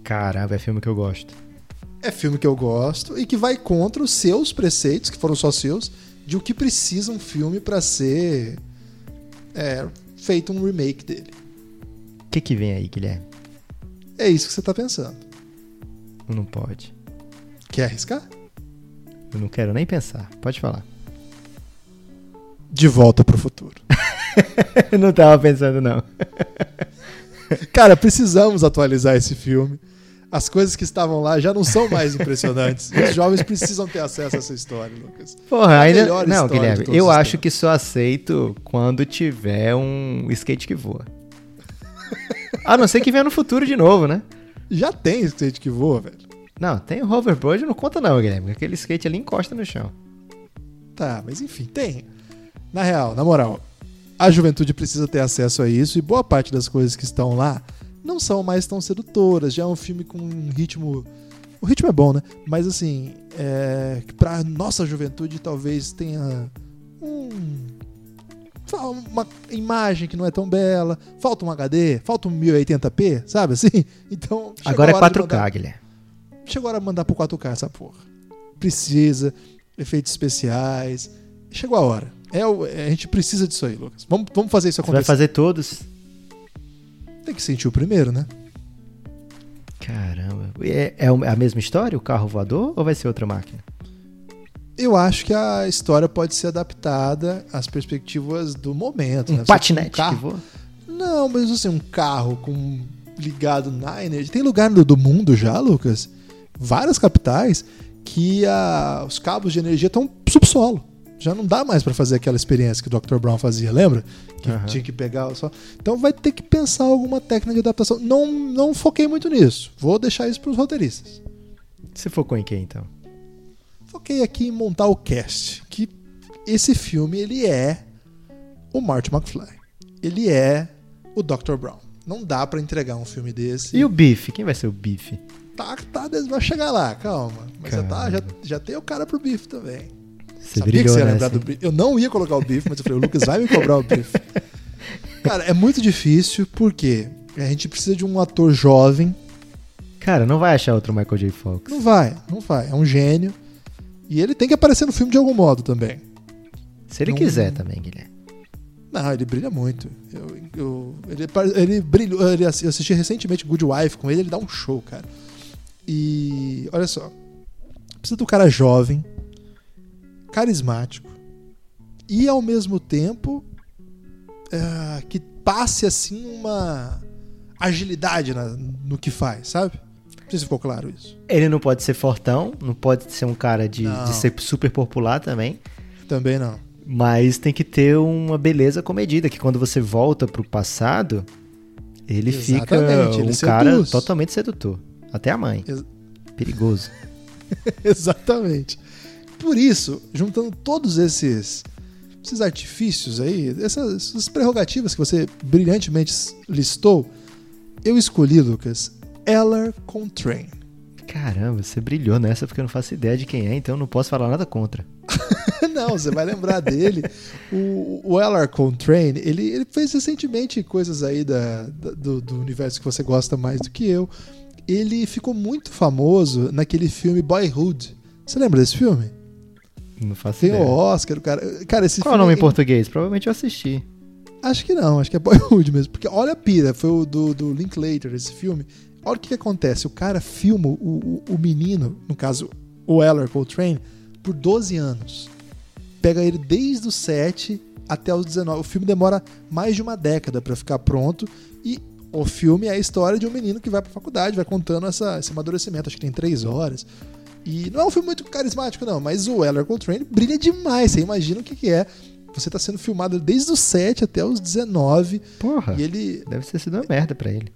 Caramba, é filme que eu gosto. É filme que eu gosto e que vai contra os seus preceitos, que foram só seus, de o que precisa um filme pra ser é, feito um remake dele. O que que vem aí, Guilherme? É isso que você tá pensando. Não pode. Quer arriscar? Eu não quero nem pensar. Pode falar. De volta pro futuro. não tava pensando, não. Cara, precisamos atualizar esse filme. As coisas que estavam lá já não são mais impressionantes. Os jovens precisam ter acesso a essa história, Lucas. Porra, É ainda. Não, de Guilherme, eu acho que só aceito quando tiver um skate que voa. A não ser que venha no futuro de novo, né? Já tem skate que voa, velho. Não, tem o hoverboard, não conta não, Guilherme. Aquele skate ali encosta no chão. Tá, mas enfim, tem. Na real, na moral, a juventude precisa ter acesso a isso e boa parte das coisas que estão lá não são mais tão sedutoras. Já é um filme com um ritmo. O ritmo é bom, né? Mas assim, é... pra nossa juventude talvez tenha um. Uma imagem que não é tão bela, falta um HD, falta um 1080p, sabe assim? Então. Agora é a hora de 4K, mandar- Guilherme. Chegou a hora de mandar pro 4K essa porra. Precisa, efeitos especiais. Chegou a hora. É, é, a gente precisa disso aí, Lucas. Vamos, vamos fazer isso Você vai acontecer. fazer todos? Tem que sentir o primeiro, né? Caramba. É, é a mesma história, o carro voador, ou vai ser outra máquina? Eu acho que a história pode ser adaptada às perspectivas do momento. Um né? Patinete um carro- que voa? Não, mas assim, um carro com ligado na energia. Tem lugar do, do mundo já, Lucas, várias capitais, que a- os cabos de energia estão subsolo. Já não dá mais para fazer aquela experiência que o Dr. Brown fazia, lembra? Que Aham. tinha que pegar sol. Então vai ter que pensar alguma técnica de adaptação. Não, não foquei muito nisso. Vou deixar isso para os roteiristas. Você focou em quem, então? Foquei aqui em montar o cast. Que esse filme ele é o Marty McFly. Ele é o Dr. Brown. Não dá pra entregar um filme desse. E o Bife? Quem vai ser o Bife? Tá, tá, vai chegar lá, calma. Mas já, tá, já, já tem o cara pro bife também. Você Sabia que brilhou você ia nessa, lembrar do bife. Eu não ia colocar o bife, mas eu falei, o Lucas vai me cobrar o bife. Cara, é muito difícil porque a gente precisa de um ator jovem. Cara, não vai achar outro Michael J. Fox. Não vai, não vai. É um gênio. E ele tem que aparecer no filme de algum modo também. Se ele Não- quiser também, Guilherme. Não, ele brilha muito. Eu, eu- ele, ele brilhou. Ele, assisti recentemente Good Wife com ele, ele dá um show, cara. E olha só. Precisa um cara jovem, carismático e ao mesmo tempo é, que passe assim uma agilidade na- no que faz, sabe? Não sei se ficou claro isso. Ele não pode ser fortão, não pode ser um cara de, de ser super popular também. Também não. Mas tem que ter uma beleza comedida, que quando você volta pro passado, ele fica Exatamente, ele um cara seduz. totalmente sedutor. Até a mãe. Ex- Perigoso. Exatamente. Por isso, juntando todos esses, esses artifícios aí, essas, essas prerrogativas que você brilhantemente listou, eu escolhi, Lucas, Eller Contrain. Caramba, você brilhou nessa porque eu não faço ideia de quem é, então eu não posso falar nada contra. Não, você vai lembrar dele. O, o Eller Contrain, ele, ele fez recentemente coisas aí da, da- do, do universo que você gosta mais do que eu. Ele ficou muito famoso naquele filme Boyhood. Você lembra desse filme? Não faço Tem o ideia. Oscar, o cara. Cara, esse Qual é o nome é em português? Provavelmente eu assisti. Acho que não, acho que é Boyhood mesmo. Porque olha a pira, foi o do, do Linklater, esse filme. Olha o que, que acontece. O cara filma o, o, o menino, no caso, o Eller Coltrane, por 12 anos. Pega ele desde os 7 até os 19. O filme demora mais de uma década pra ficar pronto. E o filme é a história de um menino que vai pra faculdade, vai contando essa, esse amadurecimento. Acho que tem 3 horas. E não é um filme muito carismático, não, mas o Eller Coltrane brilha demais. Você imagina o que, que é. Você tá sendo filmado desde os 7 até os 19. Porra, E ele. deve ter sido uma merda pra ele.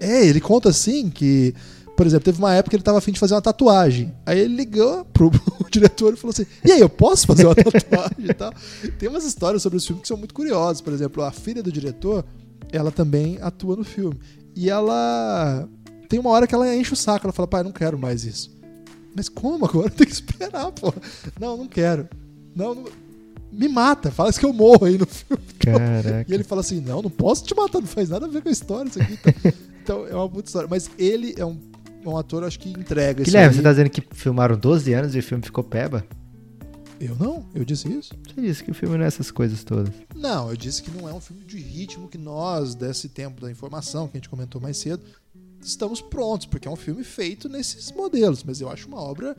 É, ele conta assim que. Por exemplo, teve uma época que ele tava afim de fazer uma tatuagem. Aí ele ligou pro, pro diretor e falou assim: E aí, eu posso fazer uma tatuagem e tal? Tem umas histórias sobre esse filme que são muito curiosas. Por exemplo, a filha do diretor, ela também atua no filme. E ela. Tem uma hora que ela enche o saco. Ela fala: Pai, não quero mais isso. Mas como agora? Tem que esperar, pô. Não, não quero. Não, não- Me mata. Fala que eu morro aí no filme. Caraca. E ele fala assim: Não, não posso te matar, não faz nada a ver com a história isso aqui. Então, então é uma puta história. Mas ele é um, um ator, acho que entrega isso. Guilherme, aí. você tá dizendo que filmaram 12 anos e o filme ficou peba? Eu não? Eu disse isso? Você disse que o filme não é essas coisas todas. Não, eu disse que não é um filme de ritmo que nós, desse tempo da informação, que a gente comentou mais cedo, estamos prontos, porque é um filme feito nesses modelos. Mas eu acho uma obra,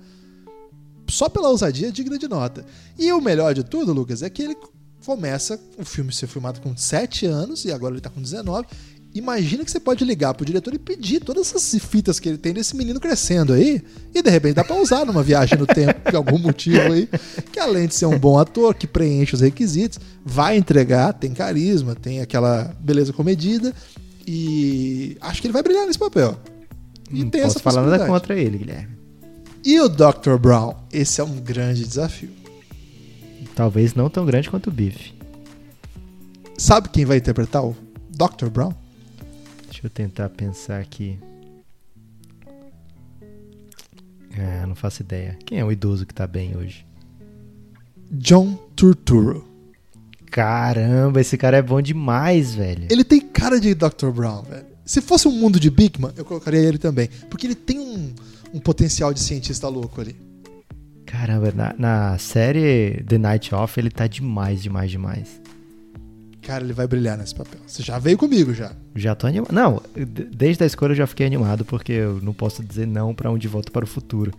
só pela ousadia, digna de nota. E o melhor de tudo, Lucas, é que ele começa o filme ser filmado com 7 anos, e agora ele tá com 19, Imagina que você pode ligar pro diretor e pedir todas essas fitas que ele tem desse menino crescendo aí, e de repente dá pra usar numa viagem no tempo, por algum motivo aí, que além de ser um bom ator, que preenche os requisitos, vai entregar, tem carisma, tem aquela beleza comedida, e acho que ele vai brilhar nesse papel. E Não tem posso essa falar nada contra ele, Guilherme. E o Dr. Brown? Esse é um grande desafio. Talvez não tão grande quanto o Biff. Sabe quem vai interpretar o Dr. Brown? Deixa eu tentar pensar aqui. Ah, não faço ideia. Quem é o idoso que tá bem hoje? John Turturro. Caramba, esse cara é bom demais, velho. Ele tem cara de Dr. Brown, velho. Se fosse um mundo de Bigman, eu colocaria ele também. Porque ele tem um, um potencial de cientista louco ali. Caramba, na, na série The Night Off ele tá demais, demais, demais. Cara, ele vai brilhar nesse papel. Você já veio comigo já. Já tô animado. Não, desde a escolha eu já fiquei animado porque eu não posso dizer não pra um de volta para o futuro.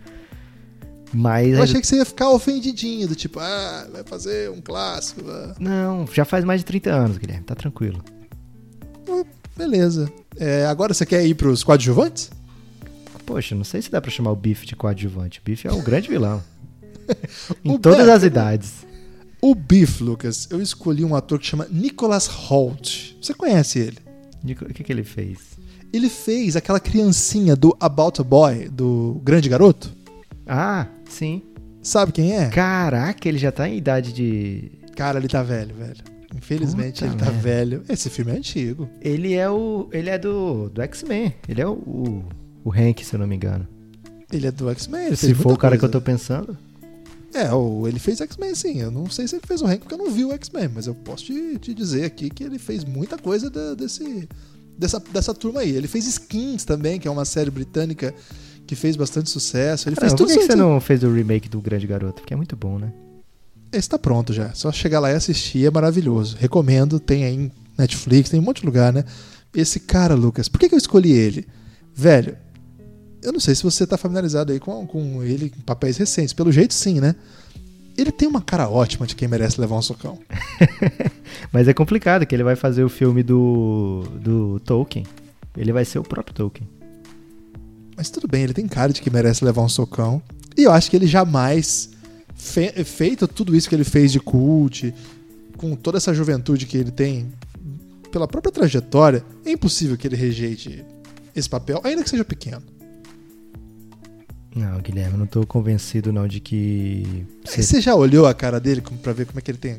Mas Eu achei que você ia ficar ofendidinho, do tipo, ah, vai fazer um clássico. ah. não, já faz mais de 30 anos, Guilherme, tá tranquilo. Beleza. É, agora você quer ir pros coadjuvantes? Poxa, não sei se dá pra chamar o Biff de coadjuvante. O Biff é o grande vilão. em O todas as idades. O Biff, Lucas, eu escolhi um ator que chama Nicholas Holt. Você conhece ele? O que, que ele fez? Ele fez aquela criancinha do About a Boy, do Grande Garoto. Ah, sim. Sabe quem é? Caraca, ele já tá em idade de. Cara, ele tá velho, velho. Infelizmente, Puta ele tá merda. velho. Esse filme é antigo. Ele é o. Ele é do, do X-Men. Ele é o, o, o Hank, se eu não me engano. Ele é do X-Men. Se for o cara que eu coisa. tô pensando. É, o- ele fez X-Men sim. Eu não sei se ele fez o Hank porque eu não vi o X-Men, mas eu posso te, te dizer aqui que ele fez muita coisa da- desse, dessa, dessa turma aí. Ele fez Skins também, que é uma série britânica que fez bastante sucesso. Ele fez Caramba, por tudo que, você não fez o remake do Grande Garoto? Porque é muito bom, né? Esse tá pronto já. Só chegar lá e assistir, é maravilhoso. Recomendo, tem aí em Netflix, tem em um monte de lugar, né? Esse cara, Lucas, por que, que eu escolhi ele? Velho, eu não sei se você tá familiarizado aí com, com ele em papéis recentes. Pelo jeito, sim, né? Ele tem uma cara ótima de quem merece levar um socão. Mas é complicado que ele vai fazer o filme do, do Tolkien. Ele vai ser o próprio Tolkien. Mas tudo bem, ele tem cara de que merece levar um socão. E eu acho que ele jamais, fe- feito tudo isso que ele fez de cult, com toda essa juventude que ele tem, pela própria trajetória, é impossível que ele rejeite esse papel, ainda que seja pequeno. Não, Guilherme, eu não tô convencido não de que. Você, você já olhou a cara dele pra ver como é que ele tem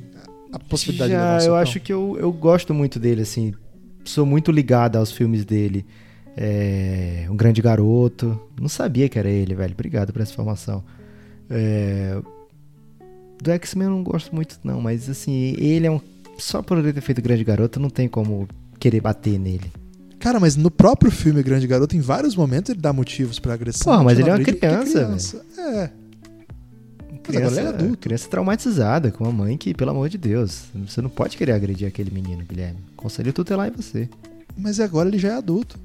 a, possibilidade de levar Já, eu acho que eu, eu gosto muito dele, assim. Sou muito ligado aos filmes dele. É, um grande garoto. Não sabia que era ele, velho. Obrigado por essa informação. É, do X-Men eu não gosto muito, não, mas assim, ele é um. Só por ele ter feito grande garoto, não tem como querer bater nele. Cara, mas no próprio filme Grande Garoto, em vários momentos ele dá motivos pra agressão. Porra, mas ele é uma porque criança, É. Mas Criança, agora ele é adulto. criança traumatizada, com uma mãe que, pelo amor de Deus, você não pode querer agredir aquele menino, Guilherme. Conselho tutelar em você. Mas agora ele já é adulto.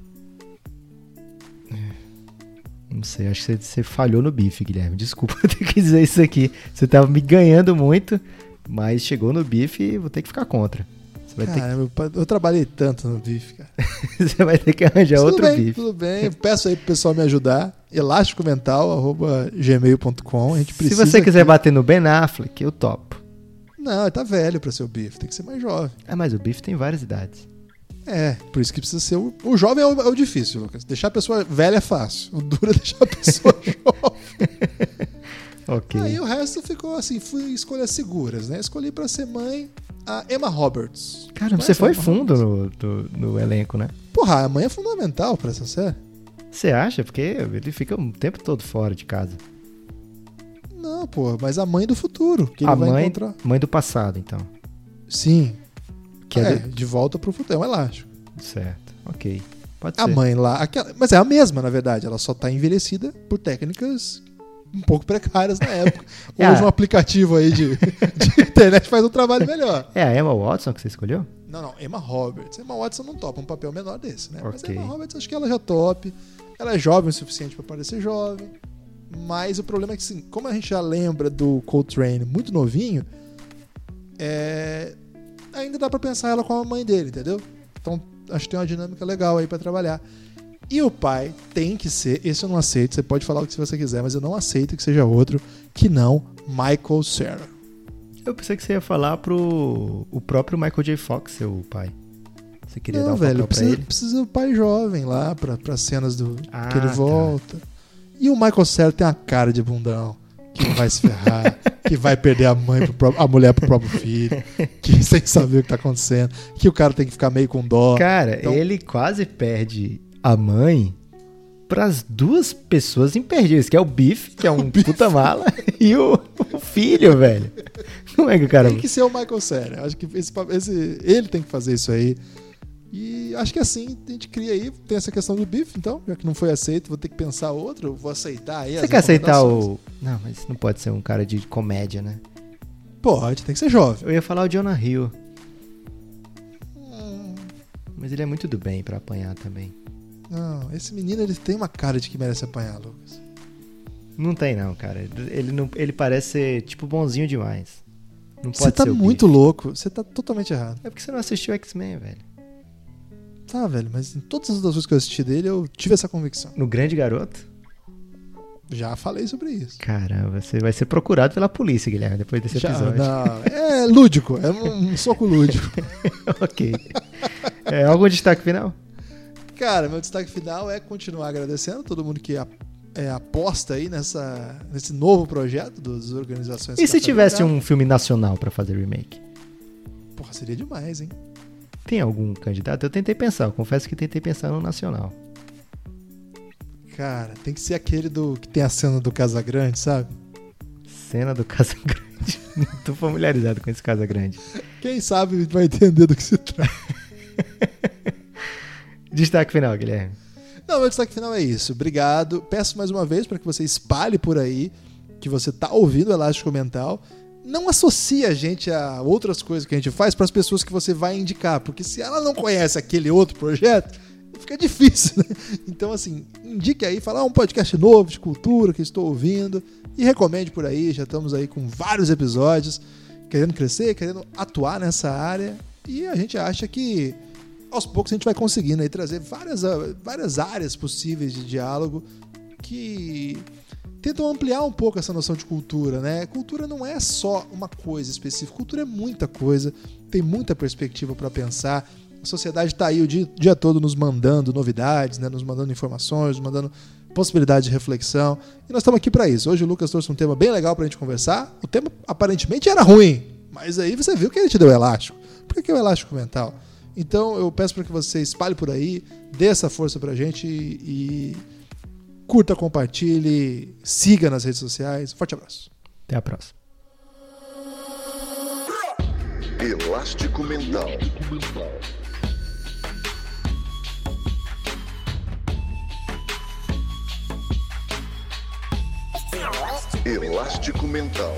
Não sei, acho que você, você falhou no bife, Guilherme. Desculpa ter que dizer isso aqui. Você tava me ganhando muito, mas chegou no bife e vou ter que ficar contra. Você vai, ter, Cara, meu pai- eu trabalhei tanto no bife, cara. que, você vai ter que arranjar tudo outro bem, bife. tudo bem. Peço aí pro pessoal me ajudar. elasticomental.gmail.com A gente Se precisa... você quiser aqui- bater no Ben Affleck, eu topo. Não, ele tá velho pra ser o bife. Tem que ser mais jovem. Ah, mas o bife tem várias idades. É, por isso que precisa ser o... O jovem é o, é o difícil, Lucas. Deixar a pessoa velha é fácil. O duro é deixar a pessoa jovem. Ok. Aí o resto ficou assim, fui escolhas seguras, né? Escolhi pra ser mãe a Emma Roberts. Cara, você foi fundo no, no, no elenco, né? Porra, a mãe é fundamental pra essa série. Você acha? Porque ele fica o tempo todo fora de casa. Não, pô, mas a mãe do futuro, que ele a vai mãe, encontrar. mãe do passado, então. Sim. Que é, é, do- de volta pro futuro. É um elástico. Certo. Ok. Pode A ser. mãe lá, aquela, mas é a mesma, na verdade. Ela só tá envelhecida por técnicas um pouco precárias na época. É. Hoje um aplicativo aí de, de internet faz um trabalho melhor. É a Emma Watson que você escolheu? Não, não, Emma Roberts. Emma Watson não topa um papel menor desse, né? Mas a. Emma Roberts acho que ela já top. Ela é jovem o suficiente pra parecer jovem. Mas o problema é que, assim, como a gente já lembra do Coltrane muito novinho, é... ainda dá pra pensar ela com a mãe dele, entendeu? Então acho que tem uma dinâmica legal aí pra trabalhar. E o pai tem que ser, esse eu não aceito, você pode falar o que você quiser, mas eu não aceito que seja outro que não Michael Cera. Eu pensei que você ia falar pro o próprio Michael J. Fox, seu pai. Você queria dar Não, um velho, precisa, ele? precisa do pai jovem lá pra, pra cenas do Ah, que ele tá. volta. E o Michael Cera tem uma cara de bundão, que vai se ferrar, que vai perder a mãe, pro a mulher pro próprio filho, que sem saber o que tá acontecendo, que o cara tem que ficar meio com dó. Cara, Então- ele quase perde a mãe pras duas pessoas imperdíveis, que é o Biff, que é um puta mala, e o, o filho, velho. Como é que o cara... Tem que ser o Michael Cera. Acho que esse, esse- ele tem que fazer isso aí. E acho que assim a gente cria aí, tem essa questão do bife, então, já que não foi aceito, vou ter que pensar outro, vou aceitar aí. Você quer aceitar o... Não, mas não pode ser um cara de comédia, né? Pode, tem que ser jovem. Eu ia falar o Jonah Hill. Mas ele é muito do bem pra apanhar também. Não, esse menino ele tem uma cara de que merece apanhar, Lucas. Não tem não, cara. Ele, não, ele parece ser, tipo, bonzinho demais. Não pode Você tá muito Biff. louco, você tá totalmente errado. É porque você não assistiu X-Men, velho. Tá, velho, mas em todas as outras coisas que eu assisti dele, eu tive essa convicção. No Grande Garoto? Já falei sobre isso. Caramba, você vai ser procurado pela polícia, Guilherme, depois desse Já, episódio. não, é lúdico, é um, soco lúdico. ok. É, algum destaque final? Cara, meu destaque final é continuar agradecendo todo mundo que é, aposta aí nessa, nesse novo projeto das organizações. E se tivesse um filme nacional pra fazer remake? Porra, seria demais, hein? Tem algum candidato? Eu tentei pensar, eu confesso que tentei pensar no nacional. Cara, tem que ser aquele do que tem a cena do Casagrande, sabe? Cena do Casa Grande. Não tô familiarizado com esse Casa Grande. Quem sabe vai entender do que se trata. Destaque final, Guilherme. Não, meu destaque final é isso. Obrigado. Peço mais uma vez para que você espalhe por aí que você tá ouvindo o Elástico Mental. Não associe a gente a outras coisas que a gente faz para as pessoas que você vai indicar, porque se ela não conhece aquele outro projeto, fica difícil, né? Então, assim, indique aí, fala ah, um podcast novo de cultura que estou ouvindo e recomende por aí. Já estamos aí com vários episódios, querendo crescer, querendo atuar nessa área e a gente acha que aos poucos a gente vai conseguindo aí trazer várias, ah, várias áreas possíveis de diálogo que tentam ampliar um pouco essa noção de cultura, né? Cultura não é só uma coisa específica, cultura é muita coisa, tem muita perspectiva para pensar. A sociedade está aí o dia, dia todo nos mandando novidades, né? nos mandando informações, nos mandando possibilidade de reflexão. E nós estamos aqui para isso. Hoje o Lucas trouxe um tema bem legal para a gente conversar. O tema aparentemente era ruim, mas aí você viu que ele te deu elástico. Por que, é o elástico mental? Então eu peço para que você espalhe por aí, dê essa força pra gente e, e curta, compartilhe, siga nas redes sociais. Forte abraço. Até a próxima. Elástico Mental. Elástico Mental.